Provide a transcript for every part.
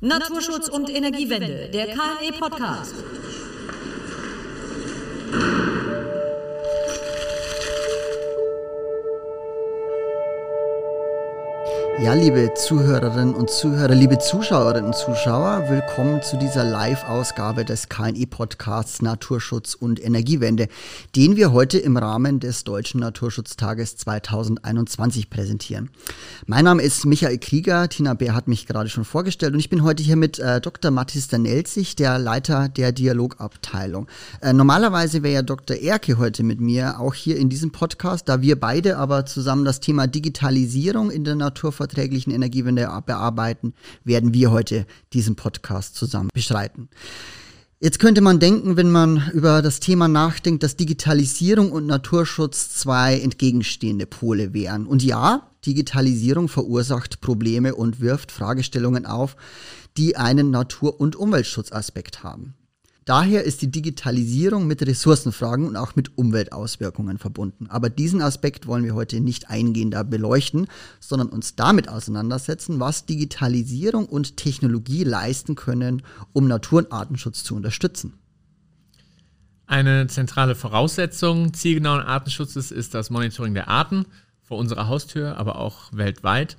Naturschutz und Energiewende, der KNE Podcast. Ja, liebe Zuhörerinnen und Zuhörer, liebe Zuschauerinnen und Zuschauer, willkommen zu dieser Live-Ausgabe des KNI-Podcasts Naturschutz und Energiewende, den wir heute im Rahmen des Deutschen Naturschutztages 2021 präsentieren. Mein Name ist Michael Krieger, Tina Bär hat mich gerade schon vorgestellt und ich bin heute hier mit äh, Dr. Mathis Danelzig, der Leiter der Dialogabteilung. Äh, normalerweise wäre ja Dr. Erke heute mit mir, auch hier in diesem Podcast, da wir beide aber zusammen das Thema Digitalisierung in der Naturversorgung verträglichen Energiewende bearbeiten, werden wir heute diesen Podcast zusammen bestreiten. Jetzt könnte man denken, wenn man über das Thema nachdenkt, dass Digitalisierung und Naturschutz zwei entgegenstehende Pole wären. Und ja, Digitalisierung verursacht Probleme und wirft Fragestellungen auf, die einen Natur- und Umweltschutzaspekt haben. Daher ist die Digitalisierung mit Ressourcenfragen und auch mit Umweltauswirkungen verbunden. Aber diesen Aspekt wollen wir heute nicht eingehender beleuchten, sondern uns damit auseinandersetzen, was Digitalisierung und Technologie leisten können, um Natur- und Artenschutz zu unterstützen. Eine zentrale Voraussetzung zielgenauen Artenschutzes ist das Monitoring der Arten vor unserer Haustür, aber auch weltweit.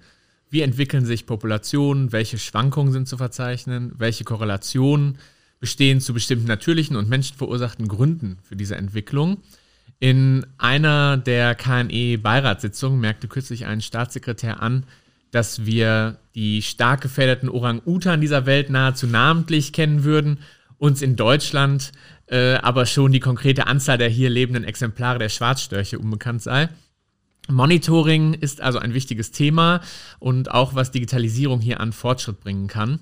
Wie entwickeln sich Populationen? Welche Schwankungen sind zu verzeichnen? Welche Korrelationen bestehen zu bestimmten natürlichen und menschenverursachten Gründen für diese Entwicklung. In einer der KNE-Beiratssitzungen merkte kürzlich ein Staatssekretär an, dass wir die stark gefährdeten Orang-Utan dieser Welt nahezu namentlich kennen würden, uns in Deutschland äh, aber schon die konkrete Anzahl der hier lebenden Exemplare der Schwarzstörche unbekannt sei. Monitoring ist also ein wichtiges Thema und auch was Digitalisierung hier an Fortschritt bringen kann.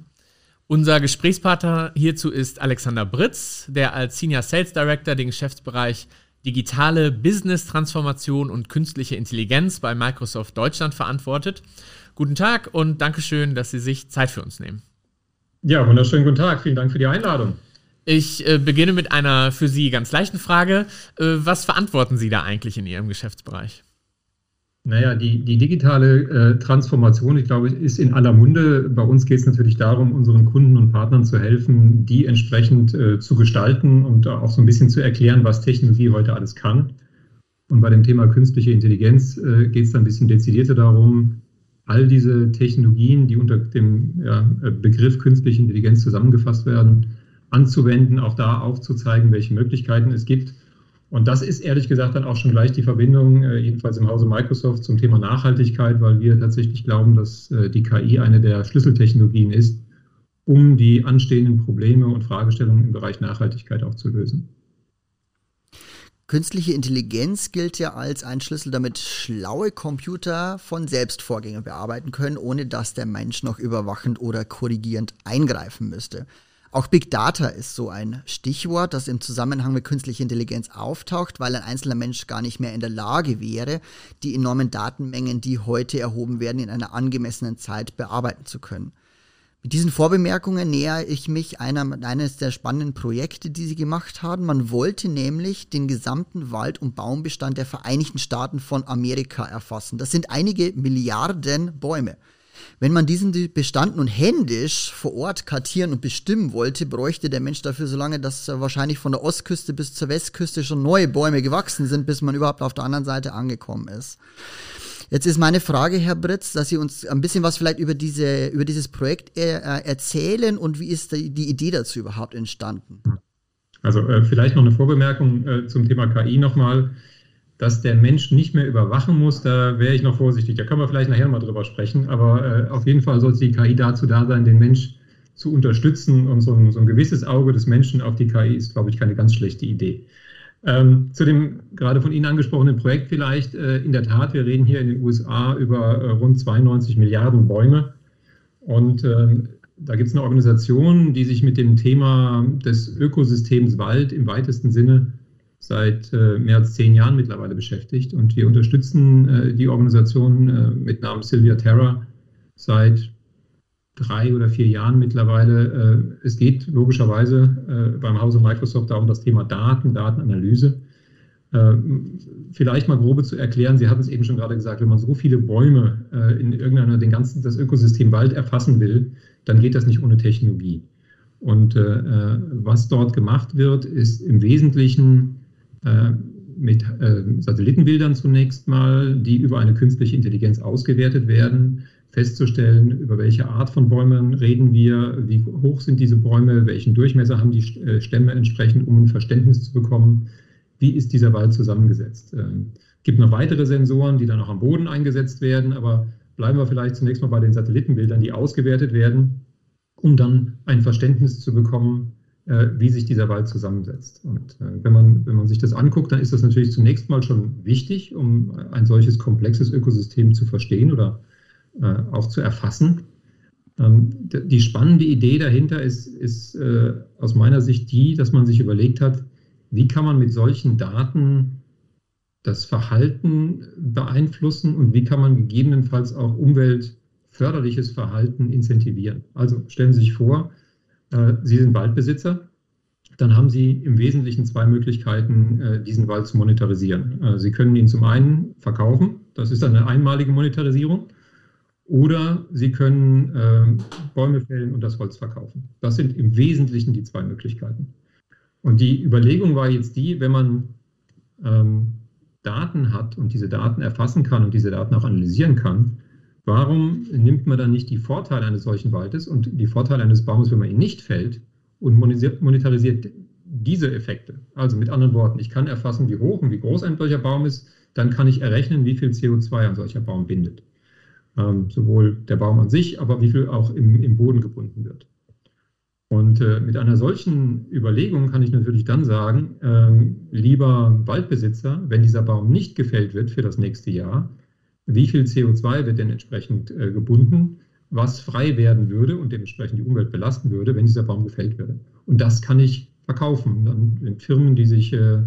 Unser Gesprächspartner hierzu ist Alexander Britz, der als Senior Sales Director den Geschäftsbereich digitale Business-Transformation und künstliche Intelligenz bei Microsoft Deutschland verantwortet. Guten Tag und Dankeschön, dass Sie sich Zeit für uns nehmen. Ja, wunderschönen guten Tag. Vielen Dank für die Einladung. Ich äh, beginne mit einer für Sie ganz leichten Frage. Äh, was verantworten Sie da eigentlich in Ihrem Geschäftsbereich? Naja, die, die digitale äh, Transformation, ich glaube, ist in aller Munde. Bei uns geht es natürlich darum, unseren Kunden und Partnern zu helfen, die entsprechend äh, zu gestalten und auch so ein bisschen zu erklären, was Technologie heute alles kann. Und bei dem Thema künstliche Intelligenz äh, geht es dann ein bisschen dezidierter darum, all diese Technologien, die unter dem ja, Begriff künstliche Intelligenz zusammengefasst werden, anzuwenden, auch da aufzuzeigen, welche Möglichkeiten es gibt und das ist ehrlich gesagt dann auch schon gleich die Verbindung, äh, jedenfalls im Hause Microsoft, zum Thema Nachhaltigkeit, weil wir tatsächlich glauben, dass äh, die KI eine der Schlüsseltechnologien ist, um die anstehenden Probleme und Fragestellungen im Bereich Nachhaltigkeit auch zu lösen. Künstliche Intelligenz gilt ja als ein Schlüssel, damit schlaue Computer von selbst Vorgänge bearbeiten können, ohne dass der Mensch noch überwachend oder korrigierend eingreifen müsste. Auch Big Data ist so ein Stichwort, das im Zusammenhang mit künstlicher Intelligenz auftaucht, weil ein einzelner Mensch gar nicht mehr in der Lage wäre, die enormen Datenmengen, die heute erhoben werden, in einer angemessenen Zeit bearbeiten zu können. Mit diesen Vorbemerkungen nähere ich mich einer, eines der spannenden Projekte, die sie gemacht haben. Man wollte nämlich den gesamten Wald- und Baumbestand der Vereinigten Staaten von Amerika erfassen. Das sind einige Milliarden Bäume. Wenn man diesen Bestand nun händisch vor Ort kartieren und bestimmen wollte, bräuchte der Mensch dafür so lange, dass wahrscheinlich von der Ostküste bis zur Westküste schon neue Bäume gewachsen sind, bis man überhaupt auf der anderen Seite angekommen ist. Jetzt ist meine Frage, Herr Britz, dass Sie uns ein bisschen was vielleicht über, diese, über dieses Projekt äh, erzählen und wie ist die, die, Idee dazu überhaupt entstanden? Also äh, vielleicht noch eine Vorbemerkung äh, zum Thema KI nochmal dass der Mensch nicht mehr überwachen muss, da wäre ich noch vorsichtig. Da können wir vielleicht nachher mal drüber sprechen. Aber äh, auf jeden Fall sollte die KI dazu da sein, den Mensch zu unterstützen. Und so ein, so ein gewisses Auge des Menschen auf die KI ist, glaube ich, keine ganz schlechte Idee. Ähm, zu dem gerade von Ihnen angesprochenen Projekt vielleicht. Äh, in der Tat, wir reden hier in den USA über äh, rund 92 Milliarden Bäume. Und ähm, da gibt es eine Organisation, die sich mit dem Thema des Ökosystems Wald im weitesten Sinne seit äh, mehr als zehn Jahren mittlerweile beschäftigt. Und wir unterstützen äh, die Organisation äh, mit Namen Sylvia Terra seit drei oder vier Jahren mittlerweile. Es geht logischerweise beim Hause Microsoft darum, das Thema Daten, Datenanalyse. Vielleicht mal grobe zu erklären, Sie hatten es eben schon gerade gesagt, wenn man so viele Bäume in irgendeiner, den ganzen, das Ökosystem Wald erfassen will, dann geht das nicht ohne Technologie. Und äh, was dort gemacht wird, ist im Wesentlichen mit äh, Satellitenbildern zunächst mal, die über eine künstliche Intelligenz ausgewertet werden, festzustellen, über welche Art von Bäumen reden wir, wie hoch sind diese Bäume, welchen Durchmesser haben die äh, Stämme entsprechend, um ein Verständnis zu bekommen, wie ist dieser Wald zusammengesetzt. Es ähm, gibt noch weitere Sensoren, die dann auch am Boden eingesetzt werden, aber bleiben wir vielleicht zunächst mal bei den Satellitenbildern, die ausgewertet werden, um dann ein Verständnis zu bekommen, äh, wie sich dieser Wald zusammensetzt. Und äh, wenn, man, wenn man sich das anguckt, dann ist das natürlich zunächst mal schon wichtig, um ein solches komplexes Ökosystem zu verstehen oder äh, auch zu erfassen. Ähm, die spannende Idee dahinter ist, ist aus meiner Sicht die, dass man sich überlegt hat, wie kann man mit solchen Daten das Verhalten beeinflussen und wie kann man gegebenenfalls auch umweltförderliches Verhalten incentivieren. Also stellen Sie sich vor, äh, Sie sind Waldbesitzer, dann haben Sie im Wesentlichen zwei Möglichkeiten, äh, diesen Wald zu monetarisieren. Äh, Sie können ihn zum einen verkaufen, das ist eine einmalige Monetarisierung, oder Sie können Bäume fällen und das Holz verkaufen. Das sind im Wesentlichen die zwei Möglichkeiten. Und die Überlegung war jetzt die, wenn man ähm, Daten hat und diese Daten erfassen kann und diese Daten auch analysieren kann, warum nimmt man dann nicht die Vorteile eines solchen Waldes und die Vorteile eines Baumes, wenn man ihn nicht fällt, und monetarisiert diese Effekte? Also mit anderen Worten, ich kann erfassen, wie hoch und wie groß ein solcher Baum ist, dann kann ich errechnen, wie viel CO2 ein solcher Baum bindet. Ähm, sowohl der Baum an sich, aber wie viel auch im, im Boden gebunden wird. Und äh, mit einer solchen Überlegung kann ich natürlich dann sagen, äh, lieber Waldbesitzer, wenn dieser Baum nicht gefällt wird für das nächste Jahr, wie viel CO2 wird denn entsprechend äh, gebunden, was frei werden würde und dementsprechend die Umwelt belasten würde, wenn dieser Baum gefällt würde. Und das kann ich verkaufen. Dann Firmen, die sich äh,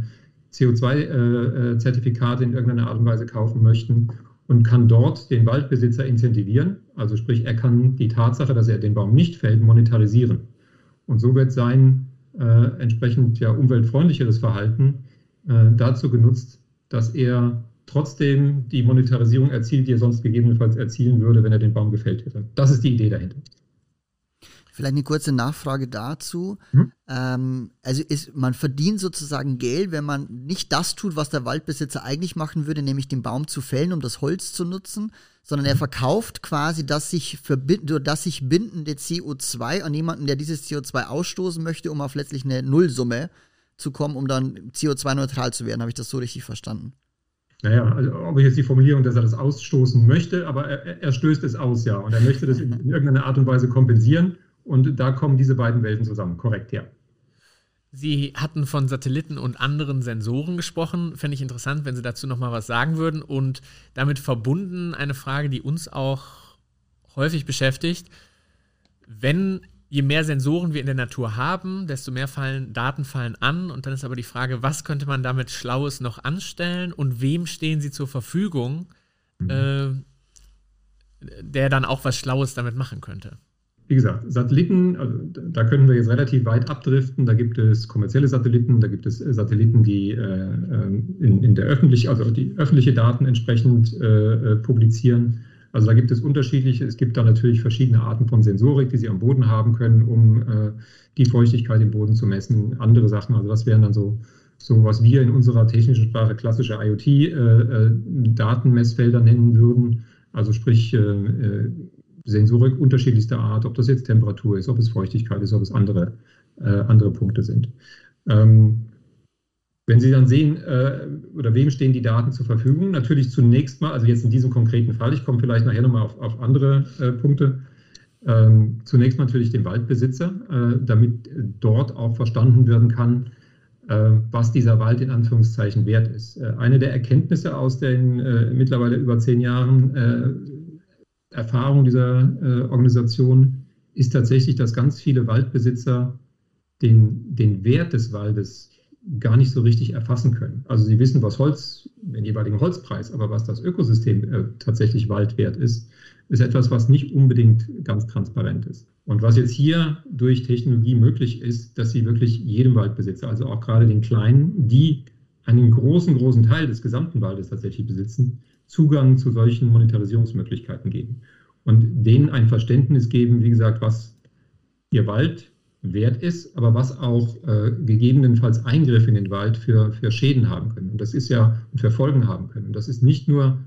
CO2-Zertifikate äh, in irgendeiner Art und Weise kaufen möchten und kann dort den Waldbesitzer incentivieren. Also sprich, er kann die Tatsache, dass er den Baum nicht fällt, monetarisieren. Und so wird sein äh, entsprechend ja umweltfreundlicheres Verhalten äh, dazu genutzt, dass er trotzdem die Monetarisierung erzielt, die er sonst gegebenenfalls erzielen würde, wenn er den Baum gefällt hätte. Das ist die Idee dahinter. Vielleicht eine kurze Nachfrage dazu. Hm? Ähm, also ist, man verdient sozusagen Geld, wenn man nicht das tut, was der Waldbesitzer eigentlich machen würde, nämlich den Baum zu fällen, um das Holz zu nutzen, sondern er verkauft quasi das sich, das sich bindende CO2 an jemanden, der dieses CO2 ausstoßen möchte, um auf letztlich eine Nullsumme zu kommen, um dann CO2-neutral zu werden. Habe ich das so richtig verstanden? Naja, also ob ich jetzt die Formulierung, dass er das ausstoßen möchte, aber er, er stößt es aus, ja. Und er möchte das in, in irgendeiner Art und Weise kompensieren. Und da kommen diese beiden Welten zusammen, korrekt, ja. Sie hatten von Satelliten und anderen Sensoren gesprochen. Fände ich interessant, wenn Sie dazu noch mal was sagen würden. Und damit verbunden eine Frage, die uns auch häufig beschäftigt. Wenn je mehr Sensoren wir in der Natur haben, desto mehr fallen Daten fallen an. Und dann ist aber die Frage, was könnte man damit Schlaues noch anstellen und wem stehen sie zur Verfügung, mhm. äh, der dann auch was Schlaues damit machen könnte? wie gesagt, Satelliten, also da können wir jetzt relativ weit abdriften. Da gibt es kommerzielle Satelliten, da gibt es äh, Satelliten, die äh, ähm, in, in, der öffentlich, also die öffentliche Daten entsprechend äh, äh, publizieren. Also da gibt es unterschiedliche. Es gibt da natürlich verschiedene Arten von Sensorik, die Sie am Boden haben können, um äh, die Feuchtigkeit im Boden zu messen. Andere Sachen, also das wären dann so, so was wir in unserer technischen Sprache klassische IoT-Datenmessfelder äh, nennen würden. Also sprich Sensorik unterschiedlichster Art, ob das jetzt Temperatur ist, ob es Feuchtigkeit ist, ob es andere, äh, andere Punkte sind. Ähm, wenn Sie dann sehen, äh, oder wem stehen die Daten zur Verfügung, natürlich zunächst mal, also jetzt in diesem konkreten Fall, ich komme vielleicht nachher nochmal auf, auf andere äh, Punkte, ähm, zunächst natürlich den Waldbesitzer, äh, damit dort auch verstanden werden kann, äh, was dieser Wald in Anführungszeichen wert ist. Äh, eine der Erkenntnisse aus den mittlerweile über zehn Jahren Erfahrung dieser äh, Organisation ist tatsächlich, dass ganz viele Waldbesitzer den, den Wert des Waldes gar nicht so richtig erfassen können. Also sie wissen, was Holz, den jeweiligen Holzpreis, aber was das Ökosystem äh, tatsächlich Waldwert ist, ist etwas, was nicht unbedingt ganz transparent ist. Und was jetzt hier durch Technologie möglich ist, dass sie wirklich jedem Waldbesitzer, also auch gerade den Kleinen, die einen großen, großen Teil des gesamten Waldes tatsächlich besitzen, Zugang zu solchen Monetarisierungsmöglichkeiten geben und denen ein Verständnis geben, wie gesagt, was ihr Wald wert ist, aber was auch äh, gegebenenfalls Eingriffe in den Wald für, für Schäden haben können. Und das ist ja für Folgen haben können. Und das ist nicht nur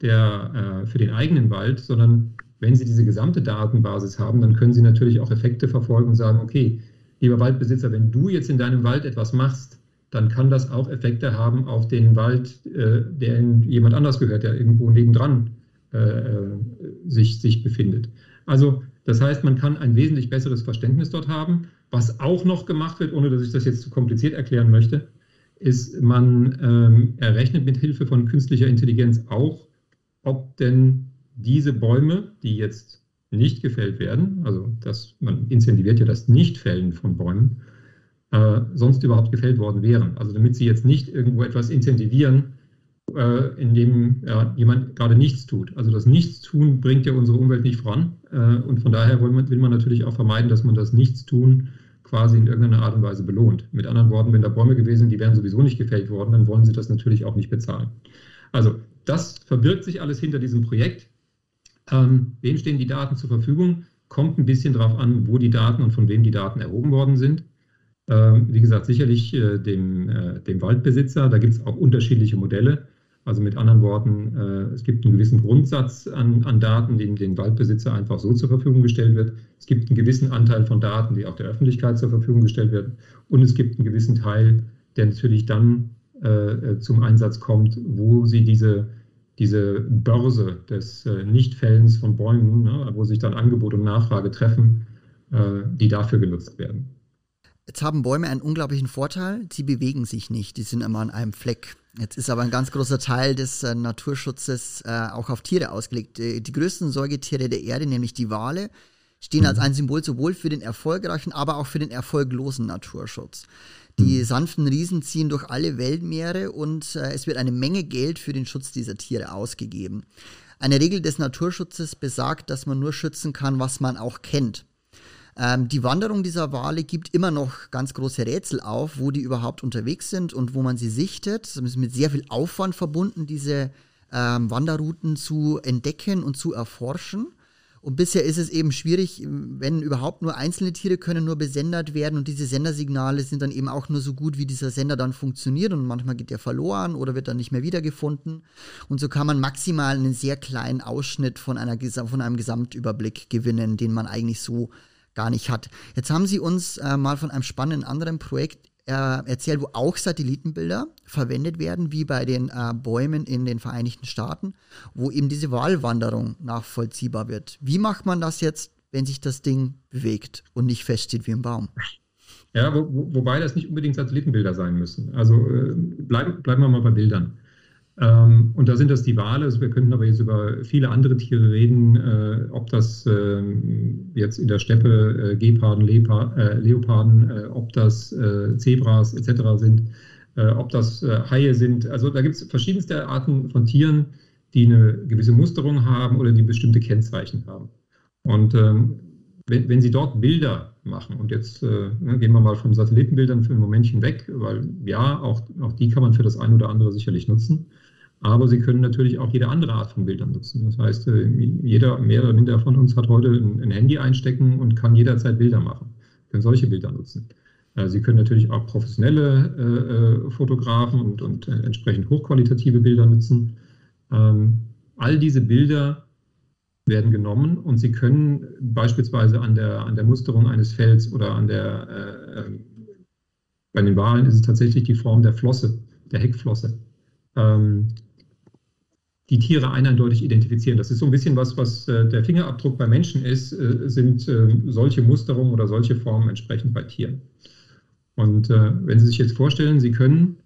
der, äh, für den eigenen Wald, sondern wenn Sie diese gesamte Datenbasis haben, dann können Sie natürlich auch Effekte verfolgen und sagen, okay, lieber Waldbesitzer, wenn du jetzt in deinem Wald etwas machst, dann kann das auch Effekte haben auf den Wald, äh, der jemand anders gehört, der irgendwo nebendran äh, äh sich, sich befindet. Also das heißt, man kann ein wesentlich besseres Verständnis dort haben. Was auch noch gemacht wird, ohne dass ich das jetzt zu kompliziert erklären möchte, ist, man ähm, errechnet mit Hilfe von künstlicher Intelligenz auch, ob denn diese Bäume, die jetzt nicht gefällt werden, also dass man incentiviert ja das Nichtfällen von Bäumen, äh, sonst überhaupt gefällt worden wären. Also damit sie jetzt nicht irgendwo etwas incentivieren, äh, in dem ja, jemand gerade nichts tut. Also das Nichtstun bringt ja unsere Umwelt nicht voran. Äh, und von daher man, will man natürlich auch vermeiden, dass man das Nichtstun quasi in irgendeiner Art und Weise belohnt. Mit anderen Worten, wenn da Bäume gewesen sind, die wären sowieso nicht gefällt worden, dann wollen sie das natürlich auch nicht bezahlen. Also das verbirgt sich alles hinter diesem Projekt. Ähm, wem stehen die Daten zur Verfügung? Kommt ein bisschen darauf an, wo die Daten und von wem die Daten erhoben worden sind. Ähm, wie gesagt, sicherlich äh, dem, äh, dem Waldbesitzer. Da gibt es auch unterschiedliche Modelle. Also mit anderen Worten, äh, es gibt einen gewissen Grundsatz an, an Daten, die den Waldbesitzer einfach so zur Verfügung gestellt wird. Es gibt einen gewissen Anteil von Daten, die auch der Öffentlichkeit zur Verfügung gestellt werden. Und es gibt einen gewissen Teil, der natürlich dann äh, zum Einsatz kommt, wo sie diese, diese Börse des äh, Nichtfällens von Bäumen, ne, wo sich dann Angebot und Nachfrage treffen, äh, die dafür genutzt werden. Jetzt haben Bäume einen unglaublichen Vorteil, sie bewegen sich nicht, die sind immer an einem Fleck. Jetzt ist aber ein ganz großer Teil des äh, Naturschutzes äh, auch auf Tiere ausgelegt. Die, die, größten Säugetiere der Erde, nämlich die Wale, stehen als ein Symbol sowohl für den erfolgreichen, aber auch für den erfolglosen Naturschutz. Die mhm. sanften Riesen ziehen durch alle Weltmeere und äh, es wird eine Menge Geld für den Schutz dieser Tiere ausgegeben. Eine Regel des Naturschutzes besagt, dass man nur schützen kann, was man auch kennt. Ähm, die Wanderung dieser Wale gibt immer noch ganz große Rätsel auf, wo die überhaupt unterwegs sind und wo man sie sichtet. Es ist mit sehr viel Aufwand verbunden, diese ähm, Wanderrouten zu entdecken und zu erforschen. Und bisher ist es eben schwierig, wenn überhaupt nur einzelne Tiere können nur besendet werden und diese Sendersignale sind dann eben auch nur so gut, wie dieser Sender dann funktioniert und manchmal geht der verloren oder wird dann nicht mehr wiedergefunden. Und so kann man maximal einen sehr kleinen Ausschnitt von, einer, von einem Gesamtüberblick gewinnen, den man eigentlich so gar nicht hat. Jetzt haben Sie uns äh, mal von einem spannenden anderen Projekt äh, erzählt, wo auch Satellitenbilder verwendet werden, wie bei den äh, Bäumen in den Vereinigten Staaten, wo eben diese Wahlwanderung nachvollziehbar wird. Wie macht man das jetzt, wenn sich das Ding bewegt und nicht feststeht wie ein Baum? Ja, wo, wo, wobei das nicht unbedingt Satellitenbilder sein müssen. Also äh, bleiben, bleiben wir mal bei Bildern. Ähm, und da sind das die Wale. Also wir könnten aber jetzt über viele andere Tiere reden, äh, ob das äh, jetzt in der Steppe äh, Geparden, äh, Leoparden, äh, ob das äh, Zebras etc. sind, ob das Haie sind. Also da gibt es verschiedenste Arten von Tieren, die eine gewisse Musterung haben oder die bestimmte Kennzeichen haben. Und ähm, wenn, wenn, Sie dort Bilder machen, und jetzt ne, gehen wir mal von Satellitenbildern für ein Momentchen weg, weil ja, auch, auch die kann man für das eine oder andere sicherlich nutzen. Aber Sie können natürlich auch jede andere Art von Bildern nutzen. Das heißt, äh, jeder mehr oder minder von uns hat heute ein, Handy einstecken und kann jederzeit Bilder machen. Können solche Bilder nutzen. Äh, Sie können natürlich auch professionelle äh, Fotografen und, und entsprechend hochqualitative Bilder nutzen. Ähm, all diese Bilder werden genommen und Sie können beispielsweise an der, an der Musterung eines Fells oder an der, äh, bei den Wahlen ist es tatsächlich die Form der Flosse, der Heckflosse. Ähm, die Tiere eindeutig identifizieren. Das ist so ein bisschen was, was äh, der Fingerabdruck bei Menschen ist, äh, sind äh, solche Musterungen oder solche Formen entsprechend bei Tieren. Und äh, wenn Sie sich jetzt vorstellen, Sie können,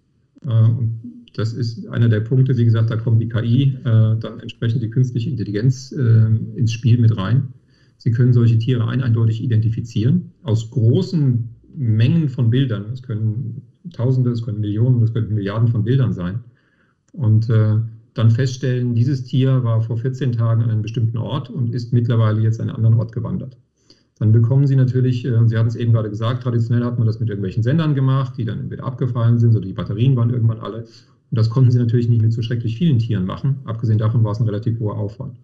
das ist einer der Punkte, wie gesagt, da kommt die KI, dann entsprechend die künstliche Intelligenz ins Spiel mit rein. Sie können solche Tiere eindeutig identifizieren aus großen Mengen von Bildern. Es können Tausende, es können Millionen, es können Milliarden von Bildern sein. Und dann feststellen, dieses Tier war vor 14 Tagen an einem bestimmten Ort und ist mittlerweile jetzt an einen anderen Ort gewandert. dann bekommen Sie natürlich, äh, Sie hatten es eben gerade gesagt, traditionell hat man das mit irgendwelchen Sendern gemacht, die dann entweder abgefallen sind oder die Batterien waren irgendwann alle. Und das konnten Sie natürlich nicht mit so schrecklich vielen Tieren machen. Abgesehen davon war es ein relativ hoher Aufwand.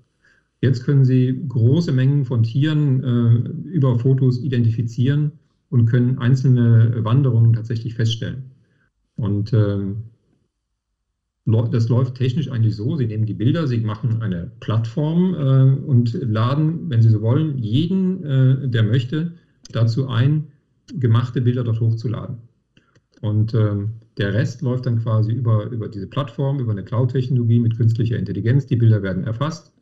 Jetzt können Sie große Mengen von Tieren äh, über Fotos identifizieren und können einzelne Wanderungen tatsächlich feststellen. Und ähm, das läuft technisch eigentlich so, Sie nehmen die Bilder, Sie machen eine Plattform äh, und laden, wenn Sie so wollen, jeden, äh, der möchte, dazu ein, gemachte Bilder dort hochzuladen. Und äh, der Rest läuft dann quasi über, über diese Plattform, über eine Cloud-Technologie mit künstlicher Intelligenz. Die Bilder werden erfasst,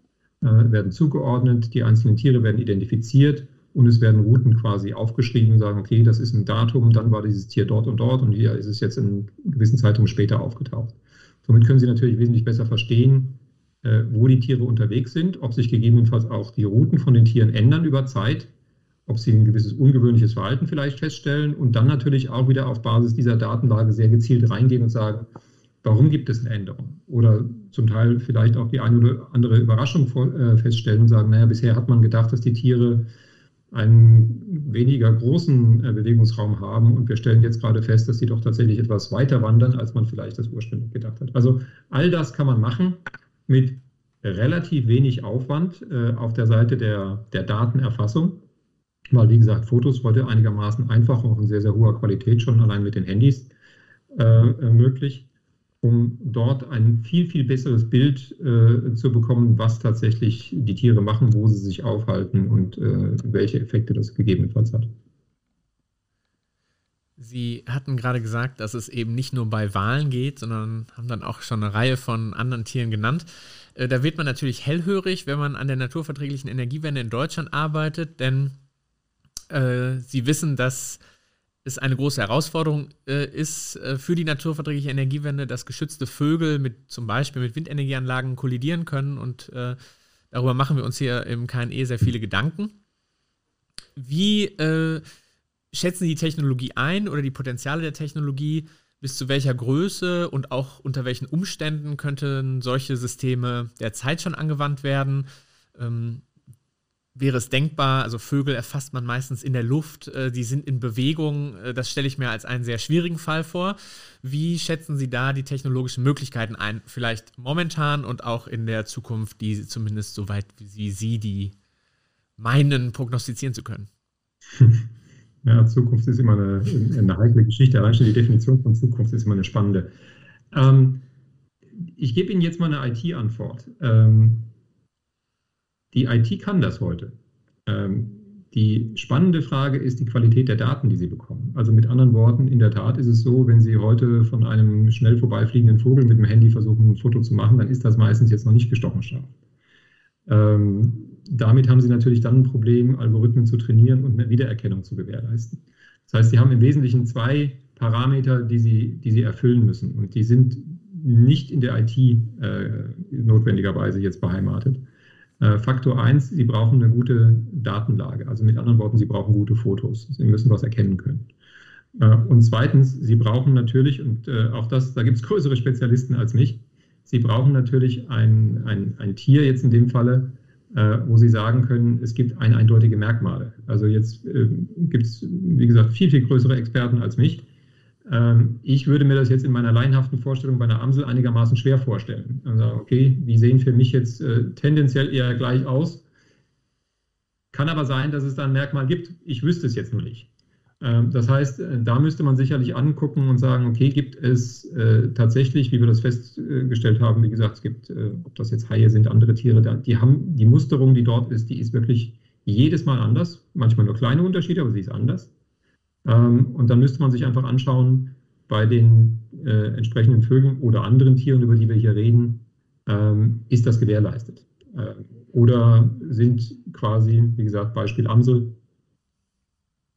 äh, werden zugeordnet, die einzelnen Tiere werden identifiziert und es werden Routen quasi aufgeschrieben, sagen, okay, das ist ein Datum, dann war dieses Tier dort und dort und hier ist es jetzt in gewissen Zeitraum später aufgetaucht. Somit können Sie natürlich wesentlich besser verstehen, äh, wo die Tiere unterwegs sind, ob sich gegebenenfalls auch die Routen von den Tieren ändern über Zeit, ob sie ein gewisses ungewöhnliches Verhalten vielleicht feststellen und dann natürlich auch wieder auf Basis dieser Datenlage sehr gezielt reingehen und sagen, warum gibt es eine Änderung? Oder zum Teil vielleicht auch die eine oder andere Überraschung äh, feststellen und sagen, naja, bisher hat man gedacht, dass die Tiere einen weniger großen äh, Bewegungsraum haben. Und wir stellen jetzt gerade fest, dass sie doch tatsächlich etwas weiter wandern, als man vielleicht das ursprünglich gedacht hat. Also all das kann man machen mit relativ wenig Aufwand äh, auf der Seite der, der Datenerfassung, weil wie gesagt, Fotos heute einigermaßen einfach, auch in sehr, sehr hoher Qualität schon allein mit den Handys äh, möglich um dort ein viel, viel besseres Bild äh, zu bekommen, was tatsächlich die Tiere machen, wo sie sich aufhalten und äh, welche Effekte das gegebenenfalls hat. Sie hatten gerade gesagt, dass es eben nicht nur bei Walen geht, sondern haben dann auch schon eine Reihe von anderen Tieren genannt. Äh, da wird man natürlich hellhörig, wenn man an der naturverträglichen Energiewende in Deutschland arbeitet, denn äh, Sie wissen, dass es eine große Herausforderung äh, ist äh, für die naturverträgliche Energiewende, dass geschützte Vögel mit zum Beispiel mit Windenergieanlagen kollidieren können und äh, darüber machen wir uns hier im KNE sehr viele Gedanken. Wie äh, schätzen Sie die Technologie ein oder die Potenziale der Technologie? Bis zu welcher Größe und auch unter welchen Umständen könnten solche Systeme derzeit schon angewandt werden? Ähm, wäre es denkbar, also Vögel erfasst man meistens in der Luft, äh, die sind in Bewegung, äh, das stelle ich mir als einen sehr schwierigen Fall vor. Wie schätzen Sie da die technologischen Möglichkeiten ein, vielleicht momentan und auch in der Zukunft, die zumindest soweit wie Sie, die meinen, prognostizieren zu können? Ja, Zukunft ist immer eine, eine heikle Geschichte. Allein schon die Definition von Zukunft ist immer eine spannende. Ähm, ich gebe Ihnen jetzt mal eine IT-Antwort. Ähm, die IT kann das heute. Ähm, die spannende Frage ist die Qualität der Daten, die Sie bekommen. Also mit anderen Worten, in der Tat ist es so, wenn Sie heute von einem schnell vorbeifliegenden Vogel mit dem Handy versuchen, ein Foto zu machen, dann ist das meistens jetzt noch nicht gestochen scharf. Ähm, damit haben Sie natürlich dann ein Problem, Algorithmen zu trainieren und eine Wiedererkennung zu gewährleisten. Das heißt, Sie haben im Wesentlichen zwei Parameter, die Sie, die Sie erfüllen müssen. Und die sind nicht in der IT äh, notwendigerweise jetzt beheimatet. Äh, Faktor 1, Sie brauchen eine gute Datenlage. Also mit anderen Worten, Sie brauchen gute Fotos. Sie müssen was erkennen können. Äh, und zweitens, Sie brauchen natürlich, und äh, auch das, da gibt es größere Spezialisten als mich, Sie brauchen natürlich ein, ein, ein Tier, jetzt in dem Falle, wo Sie sagen können, es gibt ein eindeutige Merkmale. Also jetzt gibt es, wie gesagt, viel, viel größere Experten als mich. Ähm, ich würde mir das jetzt in meiner laienhaften Vorstellung bei einer Amsel einigermaßen schwer vorstellen. Sagen, okay, die sehen für mich jetzt äh, tendenziell eher gleich aus. Kann aber sein, dass es da ein Merkmal gibt. Ich wüsste es jetzt nur nicht. Ähm, das heißt, äh, da müsste man sicherlich angucken und sagen, okay, gibt es äh, tatsächlich, wie wir das festgestellt haben, wie gesagt, es gibt, äh, ob das jetzt Haie sind, andere Tiere, die haben die Musterung, die dort ist, die ist wirklich jedes Mal anders. Manchmal nur kleine Unterschiede, aber sie ist anders. Ähm, und dann müsste man sich einfach anschauen, bei den äh, entsprechenden Vögeln oder anderen Tieren, über die wir hier reden, ähm, ist das gewährleistet? Ähm, oder sind quasi, wie gesagt, Beispiel Amsel,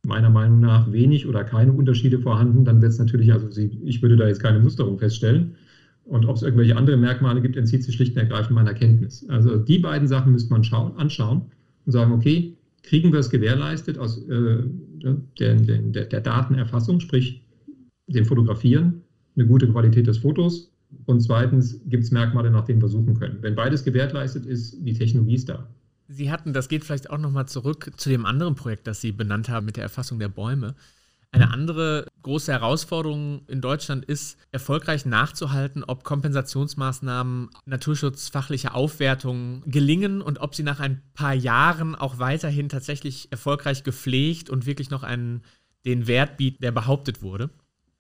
meiner Meinung nach wenig oder keine Unterschiede vorhanden, dann wird es natürlich, also sie, ich würde da jetzt keine Musterung feststellen. Und ob es irgendwelche andere Merkmale gibt, entzieht sich schlicht und ergreifend meiner Kenntnis. Also die beiden Sachen müsste man schauen, anschauen und sagen, okay, kriegen wir es gewährleistet aus äh, der, der, der Datenerfassung, sprich dem Fotografieren, eine gute Qualität des Fotos und zweitens gibt es Merkmale, nach denen wir suchen können. Wenn beides gewährleistet ist, die Technologie ist da. Sie hatten, das geht vielleicht auch nochmal zurück zu dem anderen Projekt, das Sie benannt haben mit der Erfassung der Bäume. Eine andere große Herausforderung in Deutschland ist, erfolgreich nachzuhalten, ob Kompensationsmaßnahmen, naturschutzfachliche Aufwertungen gelingen und ob sie nach ein paar Jahren auch weiterhin tatsächlich erfolgreich gepflegt und wirklich noch einen, den Wert bieten, der behauptet wurde.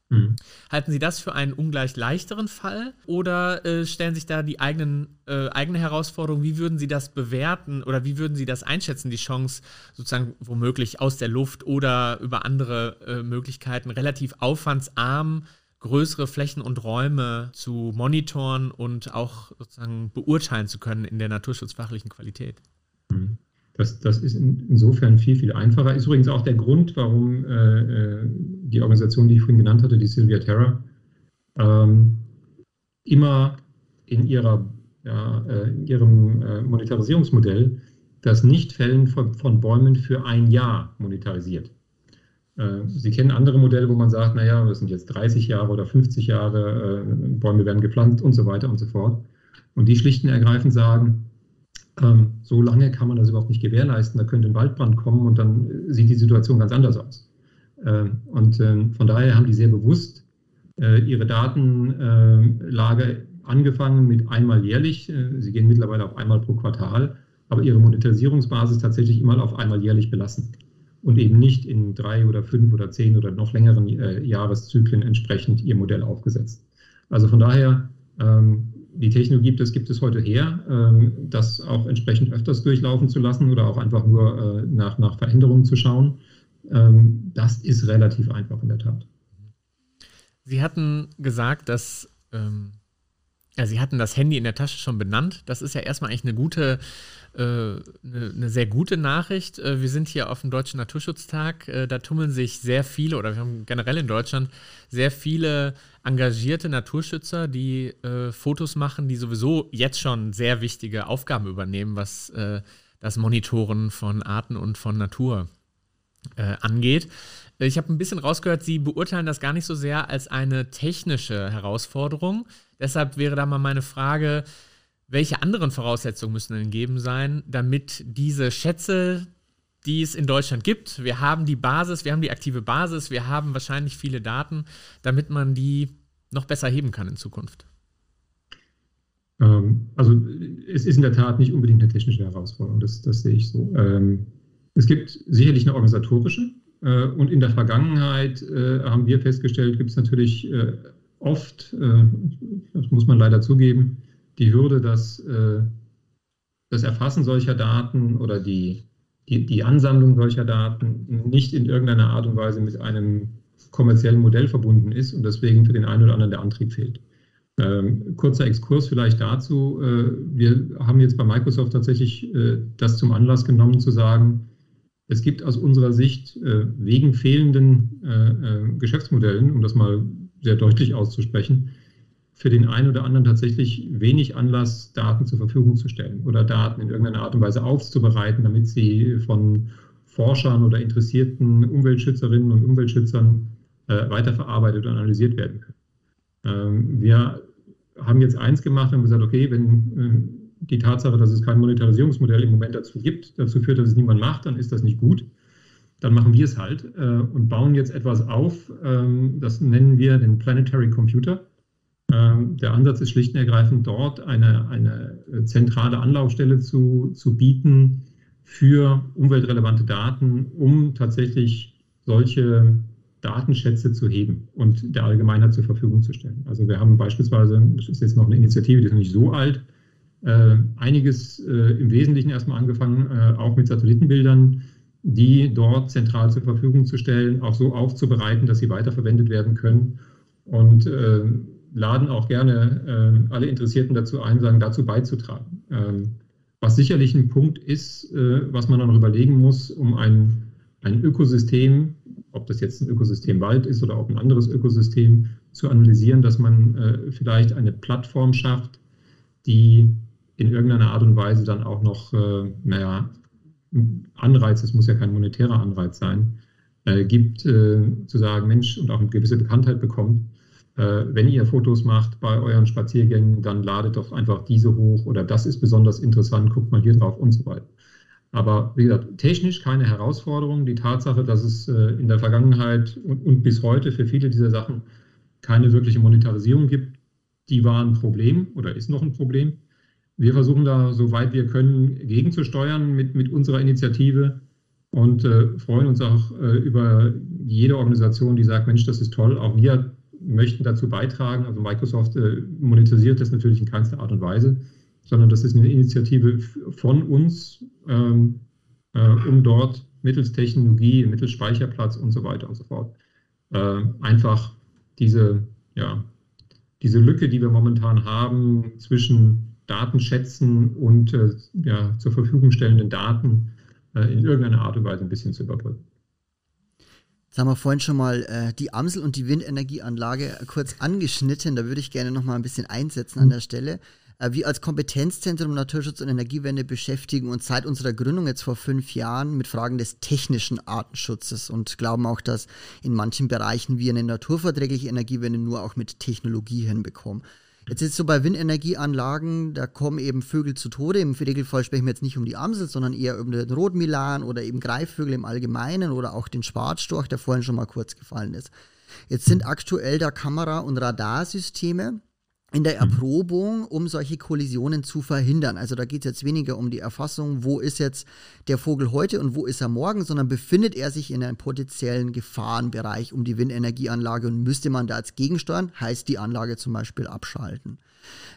Mhm. Halten Sie das für einen ungleich leichteren Fall oder äh, stellen sich da die eigenen, äh, eigene Herausforderung? Wie würden Sie das bewerten oder wie würden Sie das einschätzen, die Chance sozusagen womöglich aus der Luft oder über andere äh, Möglichkeiten relativ aufwandsarm größere Flächen und Räume zu monitoren und auch sozusagen beurteilen zu können in der naturschutzfachlichen Qualität? Mhm. Das, das ist in, insofern viel, viel einfacher. Ist übrigens auch der Grund, warum äh, äh, die Organisation, die ich vorhin genannt hatte, die Sylvia Terra, ähm, immer in, ihrer, ja, äh, in ihrem äh, Monetarisierungsmodell das Nichtfällen von, von, Bäumen für ein Jahr monetarisiert. Äh, Sie kennen andere Modelle, wo man sagt, naja, das sind jetzt 30 Jahre oder 50 Jahre, äh, Bäume werden gepflanzt und so weiter und so fort. Und die schlicht und ergreifend sagen, ähm, so lange kann man das überhaupt nicht gewährleisten. Da könnte ein Waldbrand kommen und dann äh, sieht die Situation ganz anders aus. Ähm, und ähm, von daher haben die sehr bewusst äh, ihre Datenlage angefangen mit einmal jährlich. Äh, sie gehen mittlerweile auf einmal pro Quartal, aber ihre Monetarisierungsbasis tatsächlich immer auf einmal jährlich belassen und eben nicht in drei oder fünf oder zehn oder noch längeren äh, Jahreszyklen entsprechend ihr Modell aufgesetzt. Also von daher ähm, die Technologie gibt es, gibt es heute her, ähm, das auch entsprechend öfters durchlaufen zu lassen oder auch einfach nur äh, nach, nach Veränderungen zu schauen. Ähm, das ist relativ einfach in der Tat. Sie hatten gesagt, dass ähm, ja, Sie hatten das Handy in der Tasche schon benannt. Das ist ja erstmal eigentlich eine gute, äh, eine, sehr gute Nachricht. Äh, wir sind hier auf dem Deutschen Naturschutztag. Äh, da tummeln sich sehr viele, oder wir haben generell in Deutschland sehr viele engagierte Naturschützer, die äh, Fotos machen, die sowieso jetzt schon sehr wichtige Aufgaben übernehmen, was äh, das Monitoren von Arten und von Natur äh, angeht. Ich habe ein bisschen rausgehört, Sie beurteilen das gar nicht so sehr als eine technische Herausforderung. Deshalb wäre da mal meine Frage, welche anderen Voraussetzungen müssen denn gegeben sein, damit diese Schätze, die es in Deutschland gibt, wir haben die Basis, wir haben die aktive Basis, wir haben wahrscheinlich viele Daten, damit man die noch besser heben kann in Zukunft? Ähm, also es ist in der Tat nicht unbedingt eine technische Herausforderung, das, das sehe ich so. Ähm, es gibt sicherlich eine organisatorische äh, und in der Vergangenheit äh, haben wir festgestellt, gibt es natürlich äh, oft, das muss man leider zugeben, die Hürde, dass das Erfassen solcher Daten oder die, die, die Ansammlung solcher Daten nicht in irgendeiner Art und Weise mit einem kommerziellen Modell verbunden ist und deswegen für den einen oder anderen der Antrieb fehlt. Ähm, kurzer Exkurs vielleicht dazu. Äh, wir haben jetzt bei Microsoft tatsächlich äh, das zum Anlass genommen zu sagen, es gibt aus unserer Sicht äh, wegen fehlenden äh, äh, Geschäftsmodellen, um das mal sehr deutlich auszusprechen, für den einen oder anderen tatsächlich wenig Anlass, Daten zur Verfügung zu stellen oder Daten in irgendeiner Art und Weise aufzubereiten, damit sie von Forschern oder interessierten Umweltschützerinnen und Umweltschützern äh, weiterverarbeitet und analysiert werden können. Ähm, wir haben jetzt eins gemacht und gesagt, okay, wenn die Tatsache, dass es kein Monetarisierungsmodell im Moment dazu gibt, dazu führt, dass es niemand macht, dann ist das nicht gut. Dann machen wir es halt äh, und bauen jetzt etwas auf. Ähm, das nennen wir den Planetary Computer. Ähm, der Ansatz ist schlicht und ergreifend dort eine, eine zentrale Anlaufstelle zu, zu bieten für umweltrelevante Daten, um tatsächlich solche Datenschätze zu heben und der Allgemeinheit zur Verfügung zu stellen. Also wir haben beispielsweise, das ist jetzt noch eine Initiative, die ist noch nicht so alt, äh, einiges äh, im Wesentlichen erstmal angefangen, äh, auch mit Satellitenbildern, die dort zentral zur Verfügung zu stellen, auch so aufzubereiten, dass sie weiterverwendet werden können und laden auch gerne alle Interessierten dazu ein, sagen, dazu beizutragen. Ähm, was sicherlich ein Punkt ist, was man dann noch überlegen muss, um ein, ein Ökosystem, ob das jetzt ein Ökosystem Wald ist oder auch ein anderes Ökosystem, zu analysieren, dass man vielleicht eine Plattform schafft, die in irgendeiner Art und Weise dann auch noch, äh, naja, Anreiz, es muss ja kein monetärer Anreiz sein, äh, gibt, äh, zu sagen, Mensch, und auch eine gewisse Bekanntheit bekommt, äh, wenn ihr Fotos macht bei euren Spaziergängen, dann ladet doch einfach diese hoch oder das ist besonders interessant, guckt mal hier drauf und so weiter. Aber wie gesagt, technisch keine Herausforderung. Die Tatsache, dass es äh, in der Vergangenheit und, und, bis heute für viele dieser Sachen keine wirkliche Monetarisierung gibt, die war ein Problem oder ist noch ein Problem. Wir versuchen da, soweit wir können, gegenzusteuern mit, mit unserer Initiative und äh, freuen uns auch äh, über jede Organisation, die sagt, Mensch, das ist toll. Auch wir möchten dazu beitragen. Also Microsoft äh, monetarisiert das natürlich in keinster Art und Weise sondern das ist eine Initiative von uns, ähm, äh, um dort mittels Technologie, mittels Speicherplatz und so weiter und so fort äh, einfach diese, ja, diese Lücke, die wir momentan haben zwischen Datenschätzen und äh, ja, zur Verfügung stellenden Daten äh, in irgendeiner Art und Weise ein bisschen zu überbrücken. Jetzt haben wir vorhin schon mal äh, die Amsel und die Windenergieanlage kurz angeschnitten. Da würde ich gerne noch mal ein bisschen einsetzen an der Stelle. Äh, wir als Kompetenzzentrum Naturschutz und Energiewende beschäftigen uns seit unserer Gründung jetzt vor fünf Jahren mit Fragen des technischen Artenschutzes und glauben auch, dass in manchen Bereichen wir eine naturverträgliche Energiewende nur auch mit Technologie hinbekommen. Jetzt ist es so bei Windenergieanlagen, da kommen eben Vögel zu Tode. Im Regelfall sprechen wir jetzt nicht um die Amsel, sondern eher um den Rotmilan oder eben Greifvögel im Allgemeinen oder auch den Schwarzstorch, der vorhin schon mal kurz gefallen ist. Jetzt sind aktuell da Kamera- und Radarsysteme in der mhm. Erprobung, um solche Kollisionen zu verhindern. Also da geht es jetzt weniger um die Erfassung, wo ist jetzt der Vogel heute und wo ist er morgen, sondern befindet er sich in einem potenziellen Gefahrenbereich um die Windenergieanlage und müsste man da jetzt gegensteuern, heißt die Anlage zum Beispiel abschalten.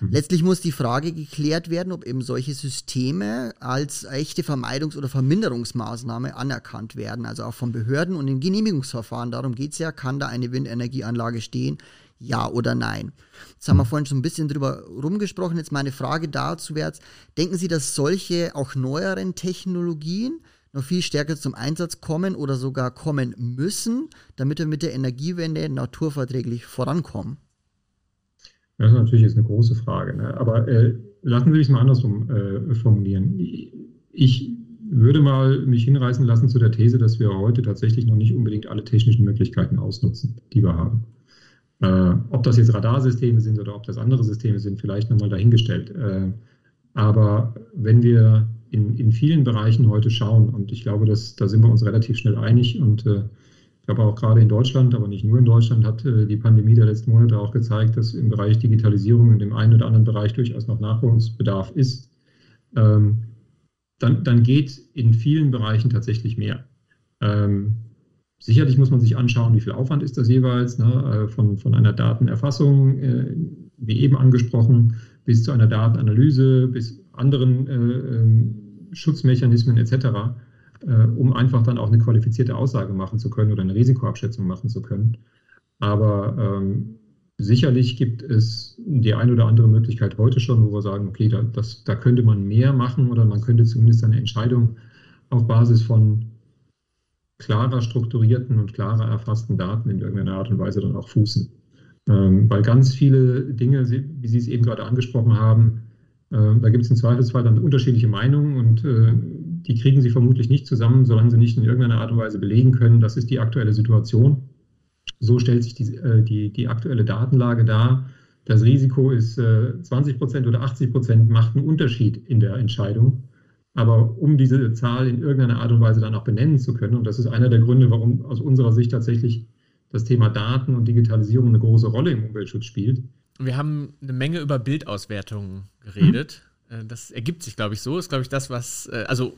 Mhm. Letztlich muss die Frage geklärt werden, ob eben solche Systeme als echte Vermeidungs- oder Verminderungsmaßnahme anerkannt werden, also auch von Behörden und im Genehmigungsverfahren. Darum geht es ja, kann da eine Windenergieanlage stehen? Ja oder nein? Jetzt haben wir vorhin schon ein bisschen drüber rumgesprochen. Jetzt meine Frage dazu wäre jetzt, denken Sie, dass solche auch neueren Technologien noch viel stärker zum Einsatz kommen oder sogar kommen müssen, damit wir mit der Energiewende naturverträglich vorankommen? Das ist natürlich jetzt eine große Frage. Ne? Aber äh, lassen Sie mich mal andersrum äh, formulieren. Ich würde mal mich hinreißen lassen zu der These, dass wir heute tatsächlich noch nicht unbedingt alle technischen Möglichkeiten ausnutzen, die wir haben. Äh, ob das jetzt Radarsysteme sind oder ob das andere Systeme sind, vielleicht nochmal dahingestellt. Äh, aber wenn wir in, in vielen Bereichen heute schauen, und ich glaube, dass, da sind wir uns relativ schnell einig und äh, ich glaube auch gerade in Deutschland, aber nicht nur in Deutschland, hat äh, die Pandemie der letzten Monate auch gezeigt, dass im Bereich Digitalisierung in dem einen oder anderen Bereich durchaus noch Nachholungsbedarf ist. Ähm, dann, dann geht in vielen Bereichen tatsächlich mehr. Ähm, Sicherlich muss man sich anschauen, wie viel Aufwand ist das jeweils, ne, äh, von, von einer Datenerfassung, äh, wie eben angesprochen, bis zu einer Datenanalyse, bis anderen äh, ähm, Schutzmechanismen etc., äh, um einfach dann auch eine qualifizierte Aussage machen zu können oder eine Risikoabschätzung machen zu können. Aber ähm, sicherlich gibt es die eine oder andere Möglichkeit heute schon, wo wir sagen, okay, da, das, da könnte man mehr machen oder man könnte zumindest eine Entscheidung auf Basis von klarer strukturierten und klarer erfassten Daten in irgendeiner Art und Weise dann auch fußen. Ähm, weil ganz viele Dinge, wie Sie es eben gerade angesprochen haben, äh, da gibt es im Zweifelsfall dann unterschiedliche Meinungen und äh, die kriegen Sie vermutlich nicht zusammen, solange Sie nicht in irgendeiner Art und Weise belegen können, das ist die aktuelle Situation. So stellt sich die, äh, die, die aktuelle Datenlage dar. Das Risiko ist 20 äh, Prozent oder 80 Prozent, macht einen Unterschied in der Entscheidung. Aber um diese Zahl in irgendeiner Art und Weise dann auch benennen zu können, und das ist einer der Gründe, warum aus unserer Sicht tatsächlich das Thema Daten und Digitalisierung eine große Rolle im Umweltschutz spielt. Wir haben eine Menge über Bildauswertungen geredet. Mhm. Das ergibt sich, glaube ich, so. Ist, glaube ich, das, was, äh, also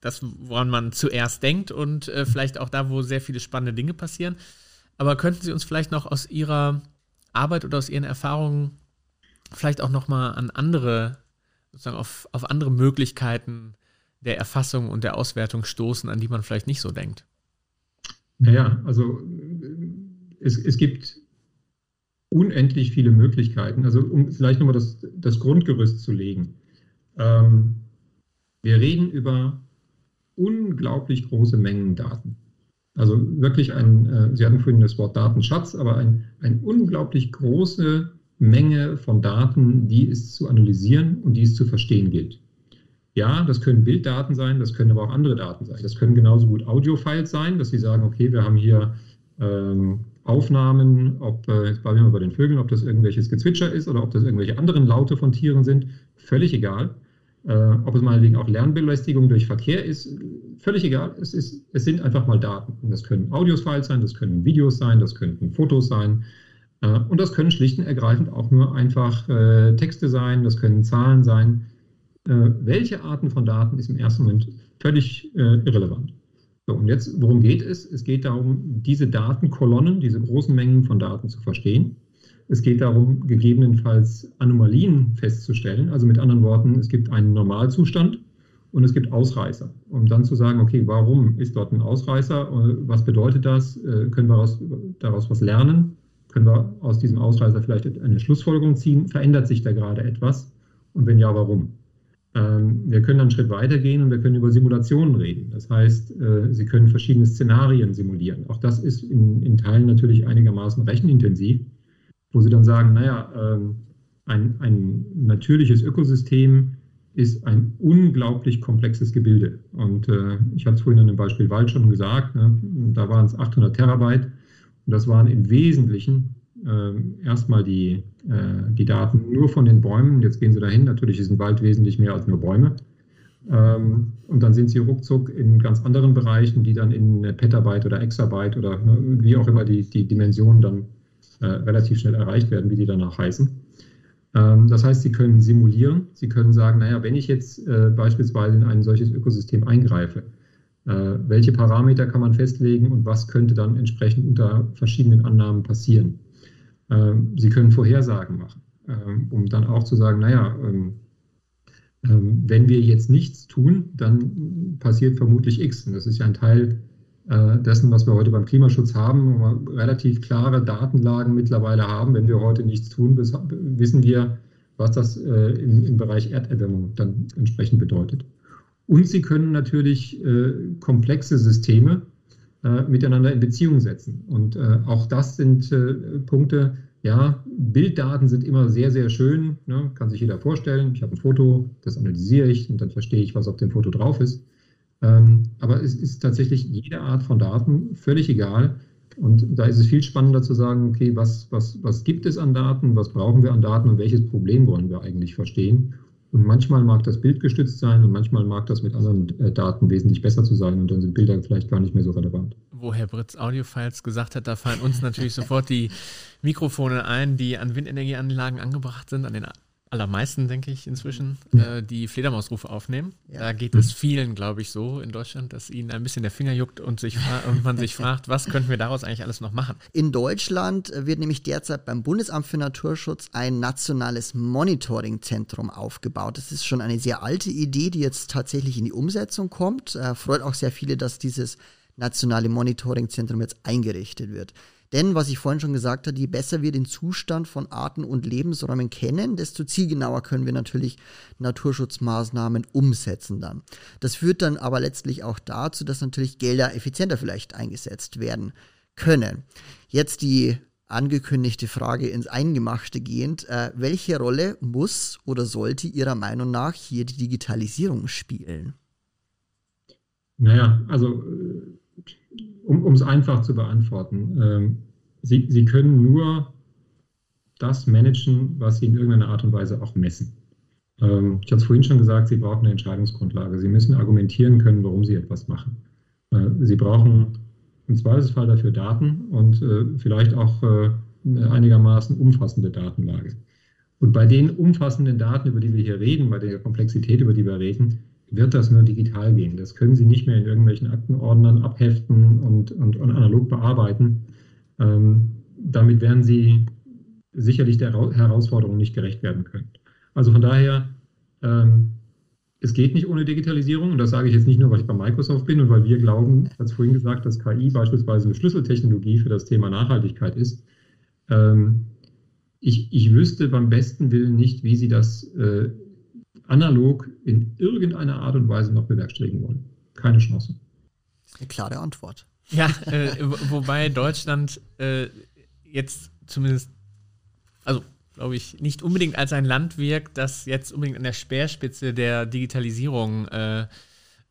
das, woran man zuerst denkt und äh, vielleicht auch da, wo sehr viele spannende Dinge passieren. Aber könnten Sie uns vielleicht noch aus Ihrer Arbeit oder aus Ihren Erfahrungen vielleicht auch noch mal an andere sozusagen auf, auf andere Möglichkeiten der Erfassung und der Auswertung stoßen, an die man vielleicht nicht so denkt? Naja, also es, es gibt unendlich viele Möglichkeiten. Also um vielleicht nochmal das, das Grundgerüst zu legen. Ähm, wir reden über unglaublich große Mengen Daten. Also wirklich ein, äh, Sie hatten vorhin das Wort Datenschatz, aber ein, ein unglaublich große Menge von Daten, die es zu analysieren und die es zu verstehen gilt. Ja, das können Bilddaten sein, das können aber auch andere Daten sein. Das können genauso gut Audio-Files sein, dass Sie sagen, okay, wir haben hier ähm, Aufnahmen, ob, äh, jetzt bleiben wir mal bei den Vögeln, ob das irgendwelches Gezwitscher ist oder ob das irgendwelche anderen Laute von Tieren sind, völlig egal. Äh, ob es meinetwegen auch Lernbelästigung durch Verkehr ist, völlig egal. Es, ist, es sind einfach mal Daten. Und das können Audios-Files sein, das können Videos sein, das könnten Fotos sein. Äh, und das können schlicht und ergreifend auch nur einfach äh, Texte sein, das können Zahlen sein. Äh, welche Arten von Daten ist im ersten Moment völlig äh, irrelevant. So, und jetzt, worum geht es? Es geht darum, diese Datenkolonnen, diese großen Mengen von Daten zu verstehen. Es geht darum, gegebenenfalls Anomalien festzustellen. Also mit anderen Worten, es gibt einen Normalzustand und es gibt Ausreißer. Um dann zu sagen, okay, warum ist dort ein Ausreißer? Was bedeutet das? Äh, können wir daraus, daraus was lernen? Können wir aus diesem Ausreißer vielleicht eine Schlussfolgerung ziehen? Verändert sich da gerade etwas? Und wenn ja, warum? Ähm, wir können einen Schritt weitergehen und wir können über Simulationen reden. Das heißt, äh, Sie können verschiedene Szenarien simulieren. Auch das ist in, in Teilen natürlich einigermaßen rechenintensiv, wo Sie dann sagen, naja, ähm, ein, ein natürliches Ökosystem ist ein unglaublich komplexes Gebilde. Und äh, ich habe es vorhin an dem Beispiel Wald schon gesagt, ne, da waren es 800 Terabyte und das waren im Wesentlichen äh, erstmal die, äh, die Daten nur von den Bäumen. Jetzt gehen sie dahin. Natürlich ist ein Wald wesentlich mehr als nur Bäume. Ähm, und dann sind sie ruckzuck in ganz anderen Bereichen, die dann in Petabyte oder Exabyte oder ne, wie auch immer die, die Dimensionen dann äh, relativ schnell erreicht werden, wie die danach heißen. Ähm, das heißt, Sie können simulieren. Sie können sagen, naja, wenn ich jetzt äh, beispielsweise in ein solches Ökosystem eingreife, welche Parameter kann man festlegen und was könnte dann entsprechend unter verschiedenen Annahmen passieren. Ähm, Sie können Vorhersagen machen, ähm, um dann auch zu sagen, naja, ähm, wenn wir jetzt nichts tun, dann passiert vermutlich X. Und das ist ja ein Teil äh, dessen, was wir heute beim Klimaschutz haben, wo wir relativ klare Datenlagen mittlerweile haben. Wenn wir heute nichts tun, wissen wir, was das äh, im Bereich Erderwärmung dann entsprechend bedeutet. Und sie können natürlich äh, komplexe Systeme äh, miteinander in Beziehung setzen. Und äh, auch das sind äh, Punkte, ja, Bilddaten sind immer sehr, sehr schön, ne? kann sich jeder vorstellen. Ich habe ein Foto, das analysiere ich und dann verstehe ich, was auf dem Foto drauf ist. Ähm, aber es ist tatsächlich jede Art von Daten völlig egal. Und da ist es viel spannender zu sagen, okay, was, was, was gibt es an Daten, was brauchen wir an Daten und welches Problem wollen wir eigentlich verstehen? Und manchmal mag das bildgestützt sein und manchmal mag das mit anderen äh, Daten wesentlich besser zu sein und dann sind Bilder vielleicht gar nicht mehr so relevant. Wo Herr Britz Audiofiles gesagt hat, da fallen uns natürlich sofort die Mikrofone ein, die an Windenergieanlagen angebracht sind, an den allermeisten, denke ich, inzwischen, äh, die Fledermausrufe aufnehmen. Ja. Da geht es vielen, glaube ich, so in Deutschland, dass ihnen ein bisschen der Finger juckt und, sich und man sich fragt, was könnten wir daraus eigentlich alles noch machen? In Deutschland wird nämlich derzeit beim Bundesamt für Naturschutz ein nationales Monitoringzentrum aufgebaut. Das ist schon eine sehr alte Idee, die jetzt tatsächlich in die Umsetzung kommt. Äh, freut auch sehr viele, dass dieses nationale Monitoringzentrum jetzt eingerichtet wird. Denn, was ich vorhin schon gesagt habe, je besser wir den Zustand von Arten und Lebensräumen kennen, desto zielgenauer können wir natürlich Naturschutzmaßnahmen umsetzen dann. Das führt dann aber letztlich auch dazu, dass natürlich Gelder effizienter vielleicht eingesetzt werden können. Jetzt die angekündigte Frage ins Eingemachte gehend. Äh, welche Rolle muss oder sollte Ihrer Meinung nach hier die Digitalisierung spielen? Naja, also äh, um es einfach zu beantworten, ähm, Sie, Sie können nur das managen, was Sie in irgendeiner Art und Weise auch messen. Ähm, ich habe es vorhin schon gesagt, Sie brauchen eine Entscheidungsgrundlage. Sie müssen argumentieren können, warum Sie etwas machen. Äh, Sie brauchen im Zweifelsfall dafür Daten und äh, vielleicht auch äh, eine einigermaßen umfassende Datenlage. Und bei den umfassenden Daten, über die wir hier reden, bei der Komplexität, über die wir reden, wird das nur digital gehen. Das können Sie nicht mehr in irgendwelchen Aktenordnern abheften und, und, und analog bearbeiten. Ähm, damit werden Sie sicherlich der Herausforderung nicht gerecht werden können. Also von daher, ähm, es geht nicht ohne Digitalisierung und das sage ich jetzt nicht nur, weil ich bei Microsoft bin und weil wir glauben, als vorhin gesagt, dass KI beispielsweise eine Schlüsseltechnologie für das Thema Nachhaltigkeit ist. Ähm, ich, ich wüsste beim besten Willen nicht, wie Sie das äh, analog in irgendeiner Art und Weise noch bewerkstelligen wollen. Keine Chance. Eine klare Antwort. Ja, äh, wobei Deutschland äh, jetzt zumindest, also glaube ich, nicht unbedingt als ein Land wirkt, das jetzt unbedingt an der Speerspitze der Digitalisierung äh,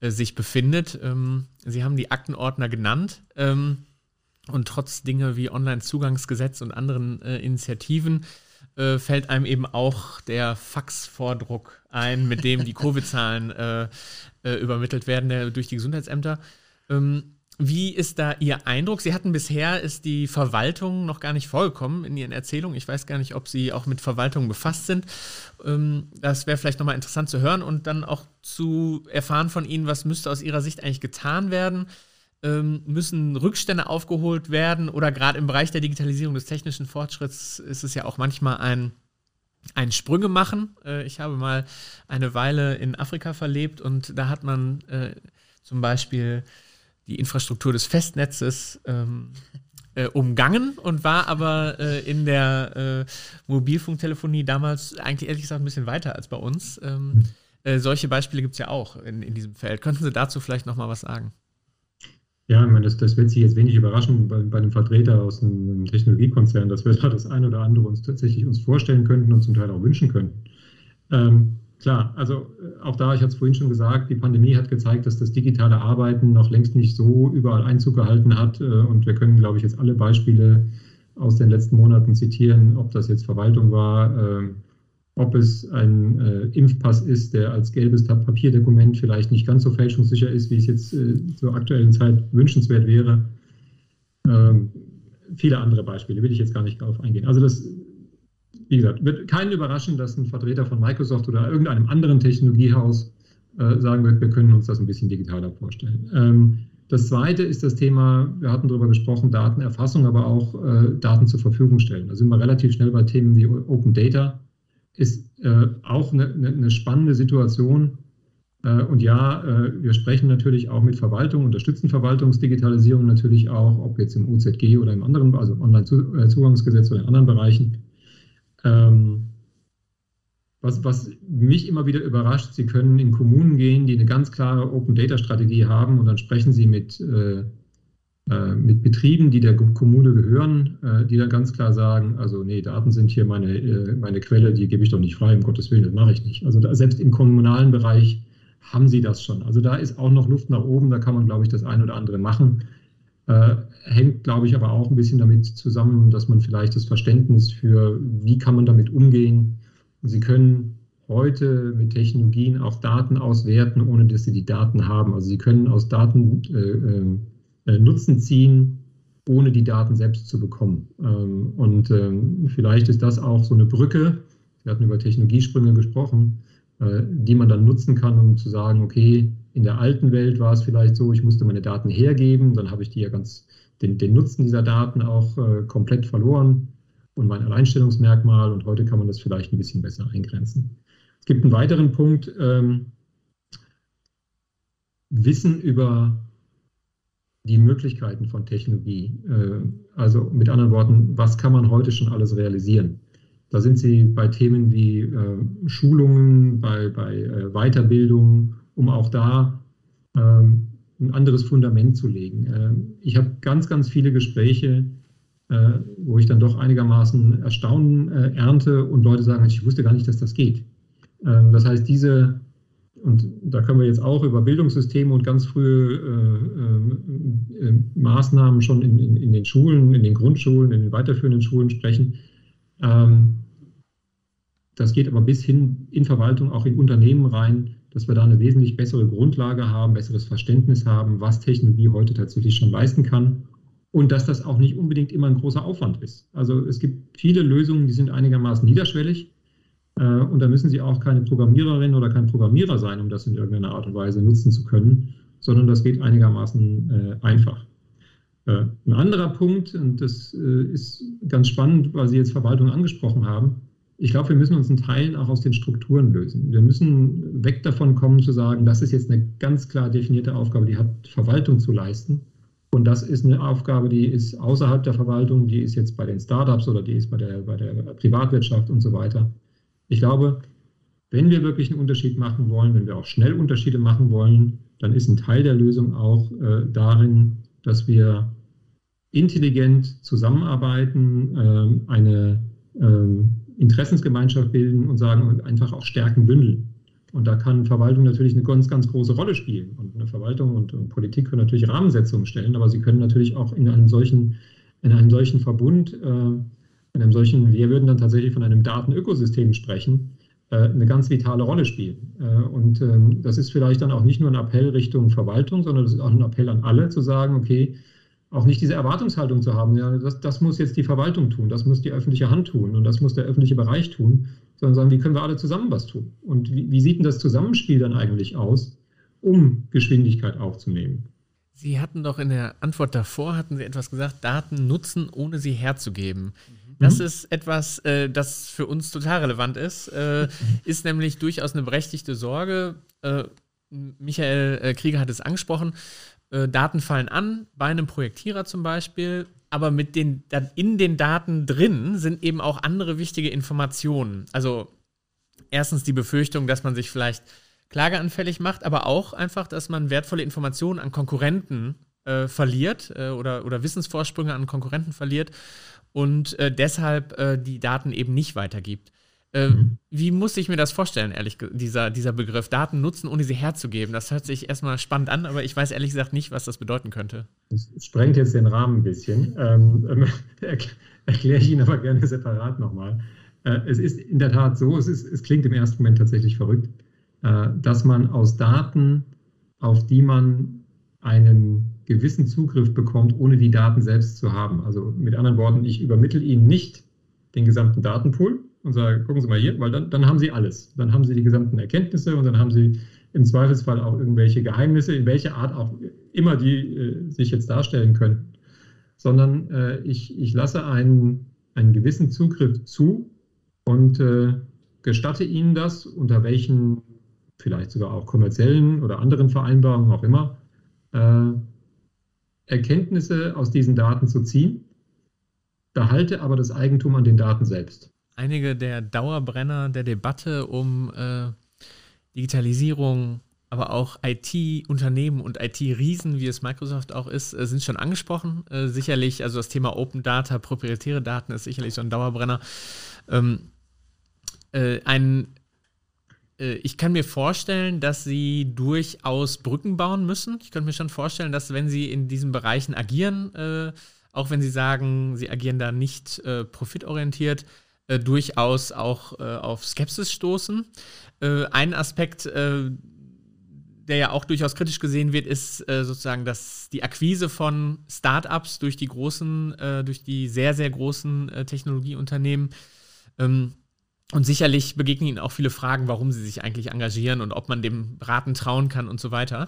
äh sich befindet. Ähm, Sie haben die Aktenordner genannt. Ähm, und trotz Dinge wie Online-Zugangsgesetz und anderen äh, Initiativen äh, fällt einem eben auch der Faxvordruck ein, mit dem die Covid-Zahlen äh, äh, übermittelt werden der, durch die Gesundheitsämter. Ähm, wie ist da Ihr Eindruck? Sie hatten bisher ist die Verwaltung noch gar nicht vorgekommen in Ihren Erzählungen. Ich weiß gar nicht, ob Sie auch mit Verwaltung befasst sind. Ähm, das wäre vielleicht nochmal interessant zu hören und dann auch zu erfahren von Ihnen, was müsste aus Ihrer Sicht eigentlich getan werden? Ähm, müssen Rückstände aufgeholt werden oder gerade im Bereich der Digitalisierung des technischen Fortschritts ist es ja auch manchmal ein ein Sprünge machen. Äh, ich habe mal eine Weile in Afrika verlebt und da hat man äh, zum Beispiel die Infrastruktur des Festnetzes ähm, äh, umgangen und war aber äh, in der äh, Mobilfunktelefonie damals eigentlich ehrlich gesagt ein bisschen weiter als bei uns. Ähm, äh, solche Beispiele gibt es ja auch in, in diesem Feld. Könnten Sie dazu vielleicht nochmal was sagen? Ja, ich meine, das, das wird Sie jetzt wenig überraschen bei, bei einem Vertreter aus einem Technologiekonzern, dass wir da das eine oder andere uns tatsächlich uns vorstellen könnten und zum Teil auch wünschen könnten. Ähm, Klar, also äh, auch da, ich hatte es vorhin schon gesagt, die Pandemie hat gezeigt, dass das digitale Arbeiten noch längst nicht so überall Einzug gehalten hat. Äh, und wir können, glaube ich, jetzt alle Beispiele aus den letzten Monaten zitieren, ob das jetzt Verwaltung war, ähm, ob es ein äh, Impfpass ist, der als gelbes Papierdokument vielleicht nicht ganz so fälschungssicher ist, wie es jetzt zur aktuellen Zeit wünschenswert wäre. Ähm, viele andere Beispiele, will ich jetzt gar nicht darauf eingehen. Also das wie gesagt, wird keinen überraschen, dass ein Vertreter von Microsoft oder irgendeinem anderen Technologiehaus äh, sagen wird, wir können uns das ein bisschen digitaler vorstellen. Ähm, das zweite ist das Thema, wir hatten darüber gesprochen, Datenerfassung, aber auch äh, Daten zur Verfügung stellen. Da sind wir relativ schnell bei Themen wie Open Data. Ist äh, auch eine, eine, spannende Situation. Äh, und ja, äh, wir sprechen natürlich auch mit Verwaltung, unterstützen Verwaltungsdigitalisierung natürlich auch, ob jetzt im UZG oder im anderen, also Online-Zugangsgesetz oder in anderen Bereichen. Ähm, was, was, mich immer wieder überrascht, Sie können in Kommunen gehen, die eine ganz klare Open Data Strategie haben und dann sprechen Sie mit, äh, äh, mit Betrieben, die der Kommune gehören, äh, die dann ganz klar sagen, also nee, Daten sind hier meine, äh, meine Quelle, die gebe ich doch nicht frei, um Gottes Willen, das mache ich nicht. Also da, selbst im kommunalen Bereich haben Sie das schon. Also da ist auch noch Luft nach oben, da kann man, glaube ich, das ein oder andere machen. Äh, hängt, glaube ich, aber auch ein bisschen damit zusammen, dass man vielleicht das Verständnis für, wie kann man damit umgehen. Sie können heute mit Technologien auch Daten auswerten, ohne dass Sie die Daten haben. Also Sie können aus Daten äh, äh, Nutzen ziehen, ohne die Daten selbst zu bekommen. Ähm, und ähm, vielleicht ist das auch so eine Brücke. Wir hatten über Technologiesprünge gesprochen, äh, die man dann nutzen kann, um zu sagen, okay, in der alten Welt war es vielleicht so, ich musste meine Daten hergeben, dann habe ich die ja ganz, den, den Nutzen dieser Daten auch äh, komplett verloren und mein Alleinstellungsmerkmal und heute kann man das vielleicht ein bisschen besser eingrenzen. Es gibt einen weiteren Punkt, ähm, Wissen über die Möglichkeiten von Technologie. Äh, also mit anderen Worten, was kann man heute schon alles realisieren? Da sind Sie bei Themen wie äh, Schulungen, bei, bei äh, Weiterbildung um auch da ähm, ein anderes Fundament zu legen. Ähm, ich habe ganz, ganz viele Gespräche, wo ich dann doch einigermaßen Erstaunen ernte und Leute sagen, ich wusste gar nicht, dass das geht. Ähm, das heißt, diese, und da können wir jetzt auch über Bildungssysteme und ganz frühe äh, äh, äh Maßnahmen schon in, in, in, den Schulen, in den Grundschulen, in den weiterführenden Schulen sprechen. Ähm, das geht aber bis hin in Verwaltung, auch in Unternehmen rein dass wir da eine wesentlich bessere Grundlage haben, besseres Verständnis haben, was Technologie heute tatsächlich schon leisten kann und dass das auch nicht unbedingt immer ein großer Aufwand ist. Also es gibt viele Lösungen, die sind einigermaßen niederschwellig und da müssen Sie auch keine Programmiererin oder kein Programmierer sein, um das in irgendeiner Art und Weise nutzen zu können, sondern das geht einigermaßen äh, einfach. Äh, ein anderer Punkt, und das äh, ist ganz spannend, weil Sie jetzt Verwaltung angesprochen haben, ich glaube, wir müssen uns in Teilen auch aus den Strukturen lösen. Wir müssen weg davon kommen zu sagen, das ist jetzt eine ganz klar definierte Aufgabe, die hat Verwaltung zu leisten. Und das ist eine Aufgabe, die ist außerhalb der Verwaltung, die ist jetzt bei den Startups oder die ist bei der, bei der Privatwirtschaft und so weiter. Ich glaube, wenn wir wirklich einen Unterschied machen wollen, wenn wir auch schnell Unterschiede machen wollen, dann ist ein Teil der Lösung auch äh, darin, dass wir intelligent zusammenarbeiten, äh, eine ähm, Interessensgemeinschaft bilden und sagen und einfach auch Stärken bündeln. Und da kann Verwaltung natürlich eine ganz, ganz große Rolle spielen. Und eine Verwaltung und, und Politik können natürlich Rahmensetzungen stellen, aber sie können natürlich auch in einem solchen, in einem solchen Verbund äh, in einem solchen, wir würden dann tatsächlich von einem Datenökosystem sprechen, äh, eine ganz vitale Rolle spielen. Äh, und ähm, das ist vielleicht dann auch nicht nur ein Appell Richtung Verwaltung, sondern das ist auch ein Appell an alle zu sagen, okay, auch nicht diese Erwartungshaltung zu haben, ja, das, das muss jetzt die Verwaltung tun, das muss die öffentliche Hand tun und das muss der öffentliche Bereich tun, sondern sagen, wie können wir alle zusammen was tun? Und wie, wie sieht denn das Zusammenspiel dann eigentlich aus, um Geschwindigkeit aufzunehmen? Sie hatten doch in der Antwort davor, hatten Sie etwas gesagt, Daten nutzen, ohne sie herzugeben. Das mhm. ist etwas, äh, das für uns total relevant ist, äh, ist nämlich durchaus eine berechtigte Sorge. Äh, Michael äh, Krieger hat es angesprochen. Äh, Daten fallen an, bei einem Projektierer zum Beispiel, aber mit den, in den Daten drin sind eben auch andere wichtige Informationen. Also erstens die Befürchtung, dass man sich vielleicht klageanfällig macht, aber auch einfach, dass man wertvolle Informationen an Konkurrenten äh, verliert oder, oder Wissensvorsprünge an Konkurrenten verliert und äh, deshalb äh, die Daten eben nicht weitergibt. Äh, mhm. Wie muss ich mir das vorstellen, ehrlich dieser, dieser Begriff Daten nutzen, ohne sie herzugeben? Das hört sich erstmal spannend an, aber ich weiß ehrlich gesagt nicht, was das bedeuten könnte. Das sprengt jetzt den Rahmen ein bisschen. Ähm, ähm erkläre ich Ihnen aber gerne separat nochmal. Äh, es ist in der Tat so, es, ist, es klingt im ersten Moment tatsächlich verrückt. Äh, dass man aus Daten, auf die man einen gewissen Zugriff bekommt, ohne die Daten selbst zu haben. Also mit anderen Worten, ich übermittle Ihnen nicht den gesamten Datenpool und sage, gucken Sie mal hier, weil dann, dann haben Sie alles. Dann haben Sie die gesamten Erkenntnisse und dann haben Sie im Zweifelsfall auch irgendwelche Geheimnisse, in welcher Art auch immer die äh, sich jetzt darstellen können. Sondern äh, ich, ich lasse einen, einen gewissen Zugriff zu und äh, gestatte Ihnen das, unter welchen vielleicht sogar auch kommerziellen oder anderen Vereinbarungen auch immer, äh, Erkenntnisse aus diesen Daten zu ziehen, behalte aber das Eigentum an den Daten selbst. Einige der Dauerbrenner der Debatte um äh, Digitalisierung, aber auch IT-Unternehmen und IT-Riesen, wie es Microsoft auch ist, äh, sind schon angesprochen. Äh, sicherlich, also das Thema Open Data, proprietäre Daten ist sicherlich so ein Dauerbrenner. Ähm, äh, ein ich kann mir vorstellen, dass sie durchaus Brücken bauen müssen. Ich könnte mir schon vorstellen, dass wenn sie in diesen Bereichen agieren, äh, auch wenn sie sagen, sie agieren da nicht äh, profitorientiert, äh, durchaus auch äh, auf Skepsis stoßen. Äh, ein Aspekt, der ja auch durchaus kritisch gesehen wird, ist sozusagen, dass die Akquise von Startups durch die großen, durch die sehr, sehr großen Technologieunternehmen ähm, und sicherlich begegnen Ihnen auch viele Fragen, warum Sie sich eigentlich engagieren und ob man dem Raten trauen kann und so weiter.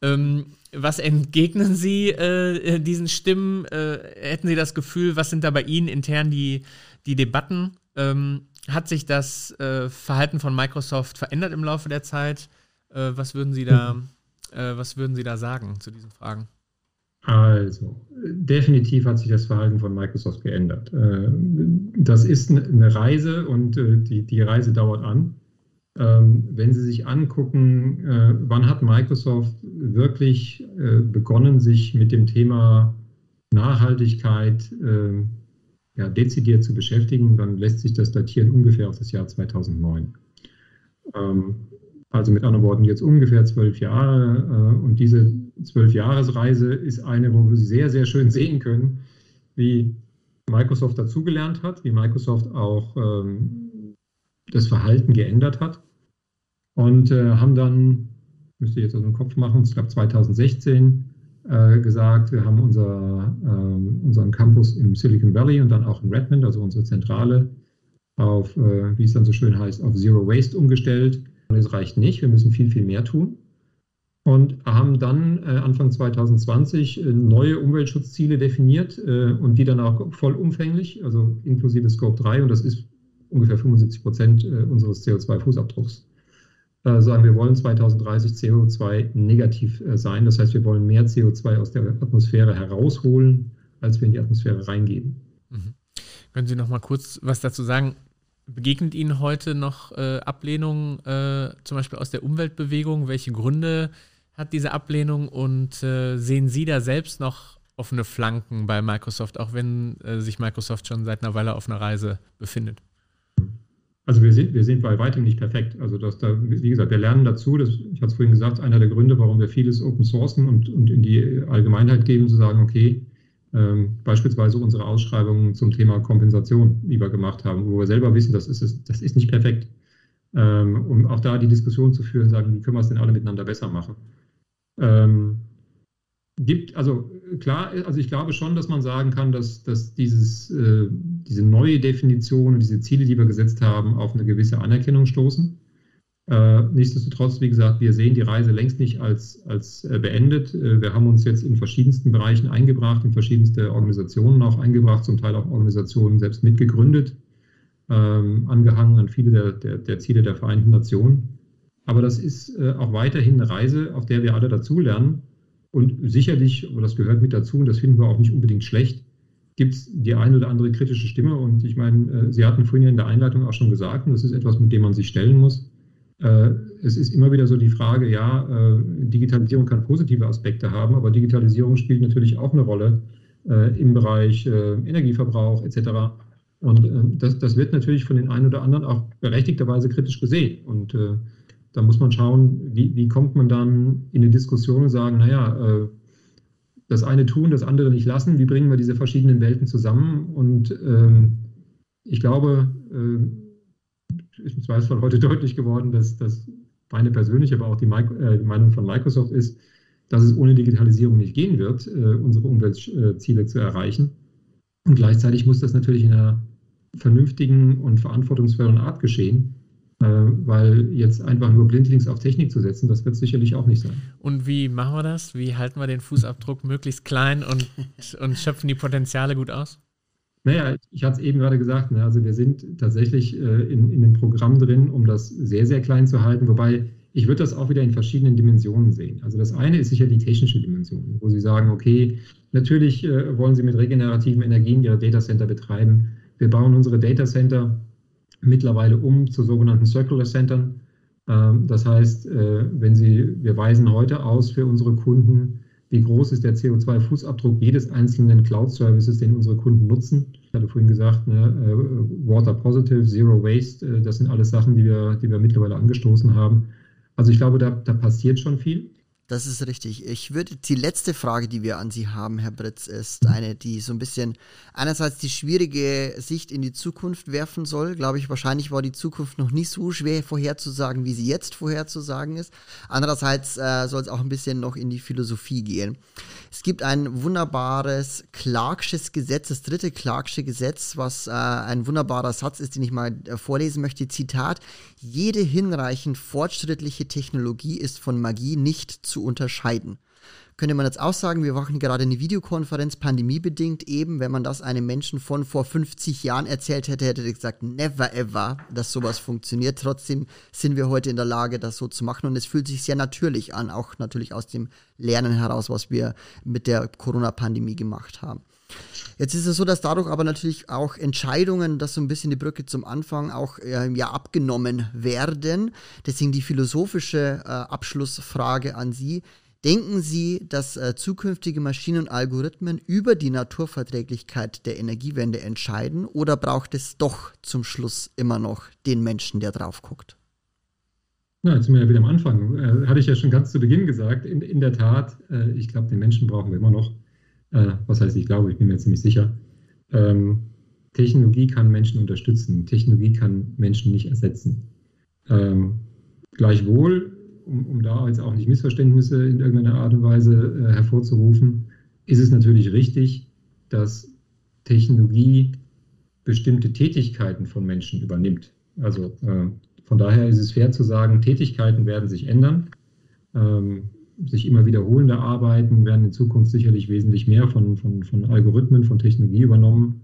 Ähm, was entgegnen Sie äh, diesen Stimmen? Äh, hätten Sie das Gefühl, was sind da bei Ihnen intern die, die Debatten? Ähm, hat sich das äh, Verhalten von Microsoft verändert im Laufe der Zeit? Äh, was, würden Sie da, mhm. äh, was würden Sie da sagen zu diesen Fragen? Also, definitiv hat sich das Verhalten von Microsoft geändert. Äh, das ist eine Reise und äh, die, Reise dauert an. Ähm, wenn Sie sich angucken, äh, wann hat Microsoft wirklich begonnen, sich mit dem Thema Nachhaltigkeit ja, dezidiert zu beschäftigen, dann lässt sich das datieren ungefähr auf das Jahr 2009. Also mit anderen Worten jetzt ungefähr zwölf Jahre. Und diese Zwölfjahresreise ist eine, wo wir sehr, sehr schön sehen können, wie Microsoft dazugelernt hat, wie Microsoft auch ähm, das Verhalten geändert hat. Und äh, haben dann, müsste ich jetzt aus dem Kopf machen, ich glaube 2016 äh, gesagt, wir haben unser, äh, unseren Campus im Silicon Valley und dann auch in Redmond, also unsere Zentrale, auf, äh, wie es dann so schön heißt, auf Zero Waste umgestellt das reicht nicht, wir müssen viel, viel mehr tun. Und haben dann äh, Anfang 2020 äh, neue Umweltschutzziele definiert äh, und die dann auch vollumfänglich, also inklusive Scope 3, und das ist ungefähr 75 Prozent äh, unseres CO2-Fußabdrucks. Äh, sagen, wir wollen 2030 CO2 negativ äh, sein. Das heißt, wir wollen mehr CO2 aus der Atmosphäre herausholen, als wir in die Atmosphäre reingeben. Mhm. Können Sie noch mal kurz was dazu sagen? Begegnet Ihnen heute noch äh, Ablehnung, äh, zum Beispiel aus der Umweltbewegung? Welche Gründe hat diese Ablehnung und äh, sehen Sie da selbst noch offene Flanken bei Microsoft, auch wenn äh, sich Microsoft schon seit einer Weile auf einer Reise befindet? Also wir sind, wir sind bei weitem nicht perfekt. Also dass da, wie gesagt, wir lernen dazu. Das, ich hatte es vorhin gesagt, einer der Gründe, warum wir vieles Open Sourcen und, und in die Allgemeinheit geben, zu sagen, okay, Ähm, beispielsweise unsere Ausschreibungen zum Thema Kompensation, die wir gemacht haben, wo wir selber wissen, das ist, das ist nicht perfekt. Ähm, um auch da die Diskussion zu führen, sagen, wie können wir es denn alle miteinander besser machen. Ähm, gibt, also klar, also ich glaube schon, dass man sagen kann, dass, dass dieses, äh, diese neue Definition und diese Ziele, die wir gesetzt haben, auf eine gewisse Anerkennung stoßen. Äh, nichtsdestotrotz, wie gesagt, wir sehen die Reise längst nicht als, als äh, beendet. Äh, wir haben uns jetzt in verschiedensten Bereichen eingebracht, in verschiedenste Organisationen auch eingebracht, zum Teil auch Organisationen selbst mitgegründet, ähm, angehangen an viele der, der, der, Ziele der Vereinten Nationen. Aber das ist äh, auch weiterhin eine Reise, auf der wir alle dazulernen. Und sicherlich, aber das gehört mit dazu und das finden wir auch nicht unbedingt schlecht, gibt es die eine oder andere kritische Stimme. Und ich meine, äh, Sie hatten vorhin ja in der Einleitung auch schon gesagt, und das ist etwas, mit dem man sich stellen muss äh, es ist immer wieder so die Frage, ja, äh, Digitalisierung kann positive Aspekte haben, aber Digitalisierung spielt natürlich auch eine Rolle äh, im Bereich Energieverbrauch etc. Und das, das wird natürlich von den einen oder anderen auch berechtigterweise kritisch gesehen. Und da muss man schauen, wie, wie kommt man dann in eine Diskussion und sagen, naja, das eine tun, das andere nicht lassen, wie bringen wir diese verschiedenen Welten zusammen? Und ähm, ich glaube, ist im Zweifelsfall heute deutlich geworden, dass das meine persönliche, aber auch die, äh, die, Meinung von Microsoft ist, dass es ohne Digitalisierung nicht gehen wird, äh, unsere Umweltziele zu erreichen. Und gleichzeitig muss das natürlich in einer vernünftigen und verantwortungsvollen Art geschehen, äh, weil jetzt einfach nur blindlings auf Technik zu setzen, das wird sicherlich auch nicht sein. Und wie machen wir das? Wie halten wir den Fußabdruck möglichst klein und, und schöpfen die Potenziale gut aus? Naja, ich hatte es eben gerade gesagt, ne, also wir sind tatsächlich äh, in, in einem Programm drin, um das sehr, sehr klein zu halten, wobei ich würde das auch wieder in verschiedenen Dimensionen sehen. Also das eine ist sicher die technische Dimension, wo Sie sagen, okay, natürlich äh, wollen Sie mit regenerativen Energien Ihre Datacenter betreiben. Wir bauen unsere Datacenter mittlerweile um zu sogenannten Circular Centern. Ähm, das heißt, äh, wenn Sie, wir weisen heute aus für unsere Kunden wie groß ist der CO2-Fußabdruck jedes einzelnen Cloud-Services, den unsere Kunden nutzen. Ich hatte vorhin gesagt, ne, äh, Water Positive, Zero Waste, äh, das sind alles Sachen, die wir, die wir mittlerweile angestoßen haben. Also ich glaube, da, da passiert schon viel. Das ist richtig. Ich würde die letzte Frage, die wir an Sie haben, Herr Britz, ist eine, die so ein bisschen einerseits die schwierige Sicht in die Zukunft werfen soll. Glaube ich, wahrscheinlich war die Zukunft noch nicht so schwer vorherzusagen, wie sie jetzt vorherzusagen ist. Andererseits äh, soll es auch ein bisschen noch in die Philosophie gehen. Es gibt ein wunderbares Clarksches Gesetz, das dritte Clarksche Gesetz, was äh, ein wunderbarer Satz ist, den ich mal äh, vorlesen möchte. Zitat: Jede hinreichend fortschrittliche Technologie ist von Magie nicht zu unterscheiden könnte man jetzt auch sagen, wir machen gerade eine Videokonferenz, pandemiebedingt eben. Wenn man das einem Menschen von vor 50 Jahren erzählt hätte, hätte er gesagt, never ever, dass sowas funktioniert. Trotzdem sind wir heute in der Lage, das so zu machen und es fühlt sich sehr natürlich an, auch natürlich aus dem Lernen heraus, was wir mit der Corona-Pandemie gemacht haben. Jetzt ist es so, dass dadurch aber natürlich auch Entscheidungen, das so ein bisschen die Brücke zum Anfang auch äh, ja abgenommen werden. Deswegen die philosophische äh, Abschlussfrage an Sie. Denken Sie, dass äh, zukünftige Maschinen und Algorithmen über die Naturverträglichkeit der Energiewende entscheiden oder braucht es doch zum Schluss immer noch den Menschen, der drauf guckt? Na, jetzt sind wir ja wieder am Anfang. Äh, hatte ich ja schon ganz zu Beginn gesagt. In, in der Tat, äh, ich glaube, den Menschen brauchen wir immer noch. Äh, was heißt, ich glaube, ich bin mir ziemlich sicher. Ähm, Technologie kann Menschen unterstützen. Technologie kann Menschen nicht ersetzen. Ähm, gleichwohl um, um da jetzt auch nicht Missverständnisse in irgendeiner Art und Weise äh, hervorzurufen, ist es natürlich richtig, dass Technologie bestimmte Tätigkeiten von Menschen übernimmt. Also äh, von daher ist es fair zu sagen, Tätigkeiten werden sich ändern. Ähm, sich immer wiederholende Arbeiten werden in Zukunft sicherlich wesentlich mehr von, von, von Algorithmen, von Technologie übernommen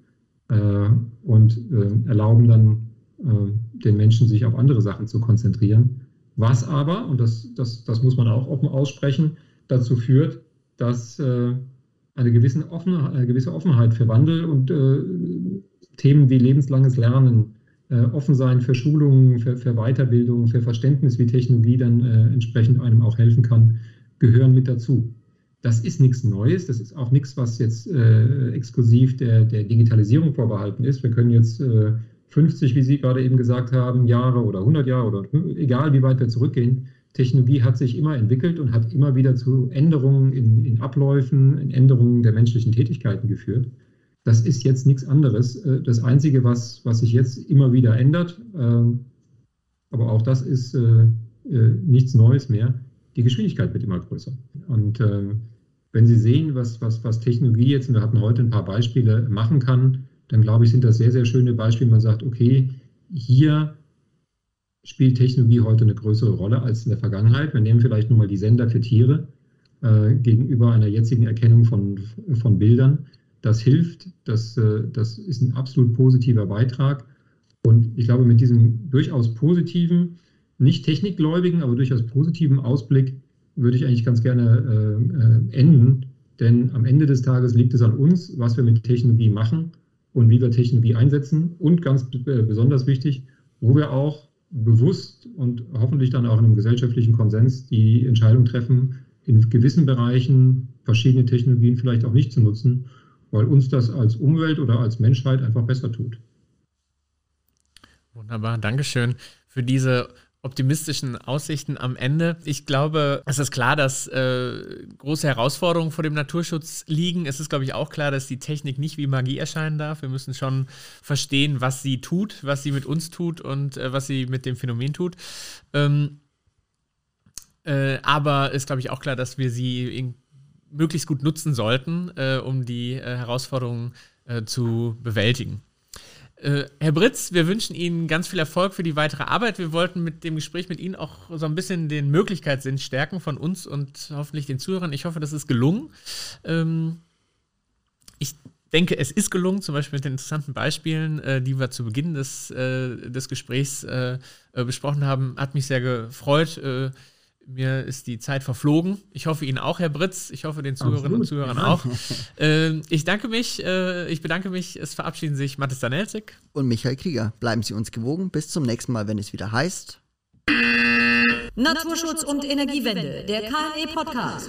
äh, und äh, erlauben dann äh, den Menschen, sich auf andere Sachen zu konzentrieren. Was aber, und das, das, das muss man auch offen aussprechen, dazu führt, dass äh, eine, gewisse Offenheit, eine gewisse Offenheit für Wandel und äh, Themen wie lebenslanges Lernen, äh, offen sein für Schulungen, für, für, Weiterbildung, für Verständnis, wie Technologie dann entsprechend einem auch helfen kann, gehören mit dazu. Das ist nichts Neues, das ist auch nichts, was jetzt äh, exklusiv der, der Digitalisierung vorbehalten ist. Wir können jetzt äh, 50, wie Sie gerade eben gesagt haben, Jahre oder 100 Jahre oder egal wie weit wir zurückgehen, Technologie hat sich immer entwickelt und hat immer wieder zu Änderungen in, in Abläufen, in Änderungen der menschlichen Tätigkeiten geführt. Das ist jetzt nichts anderes. Äh, das Einzige, was, was sich jetzt immer wieder ändert, ähm, aber auch das ist äh, äh, nichts Neues mehr, die Geschwindigkeit wird immer größer. Und ähm, wenn Sie sehen, was, was, was Technologie jetzt, und wir hatten heute ein paar Beispiele, machen kann, dann glaube ich, sind das sehr, sehr schöne Beispiele. Man sagt, okay, hier spielt Technologie heute eine größere Rolle als in der Vergangenheit. Wir nehmen vielleicht nur mal die Sender für Tiere äh, gegenüber einer jetzigen Erkennung von, von Bildern. Das hilft, das, äh, das ist ein absolut positiver Beitrag. Und ich glaube, mit diesem durchaus positiven, nicht technikgläubigen, aber durchaus positiven Ausblick würde ich eigentlich ganz gerne äh, äh enden. Denn am Ende des Tages liegt es an uns, was wir mit Technologie machen und wie wir Technologie einsetzen. Und ganz äh, besonders wichtig, wo wir auch bewusst und hoffentlich dann auch in einem gesellschaftlichen Konsens die Entscheidung treffen, in gewissen Bereichen verschiedene Technologien vielleicht auch nicht zu nutzen, weil uns das als Umwelt oder als Menschheit einfach besser tut. Wunderbar, Dankeschön für diese optimistischen Aussichten am Ende. Ich glaube, es ist klar, dass äh, große Herausforderungen vor dem Naturschutz liegen. Es ist, glaube ich, auch klar, dass die Technik nicht wie Magie erscheinen darf. Wir müssen schon verstehen, was sie tut, was sie mit uns tut und äh, was sie mit dem Phänomen tut. Ähm, äh, aber ist, glaube ich, auch klar, dass wir sie möglichst gut nutzen sollten, äh, um die äh, Herausforderungen äh, zu bewältigen. Äh, Herr Britz, wir wünschen Ihnen ganz viel Erfolg für die weitere Arbeit. Wir wollten mit dem Gespräch mit Ihnen auch so ein bisschen den Möglichkeitssinn stärken von uns und hoffentlich den Zuhörern. Ich hoffe, das ist gelungen. Ähm, ich denke, es ist gelungen, zum Beispiel mit den interessanten Beispielen, äh, die wir zu Beginn des, äh, des Gesprächs äh, äh, besprochen haben. Hat mich sehr gefreut. Mir ist die Zeit verflogen. Ich hoffe Ihnen auch, Herr Britz. Ich hoffe den Zuhörerinnen und Zuhörern auch. äh, ich danke mich, äh, ich bedanke mich. Es verabschieden sich Mathis Danelzig und Michael Krieger. Bleiben Sie uns gewogen. Bis zum nächsten Mal, wenn es wieder heißt. Naturschutz und Energiewende, der KNE Podcast.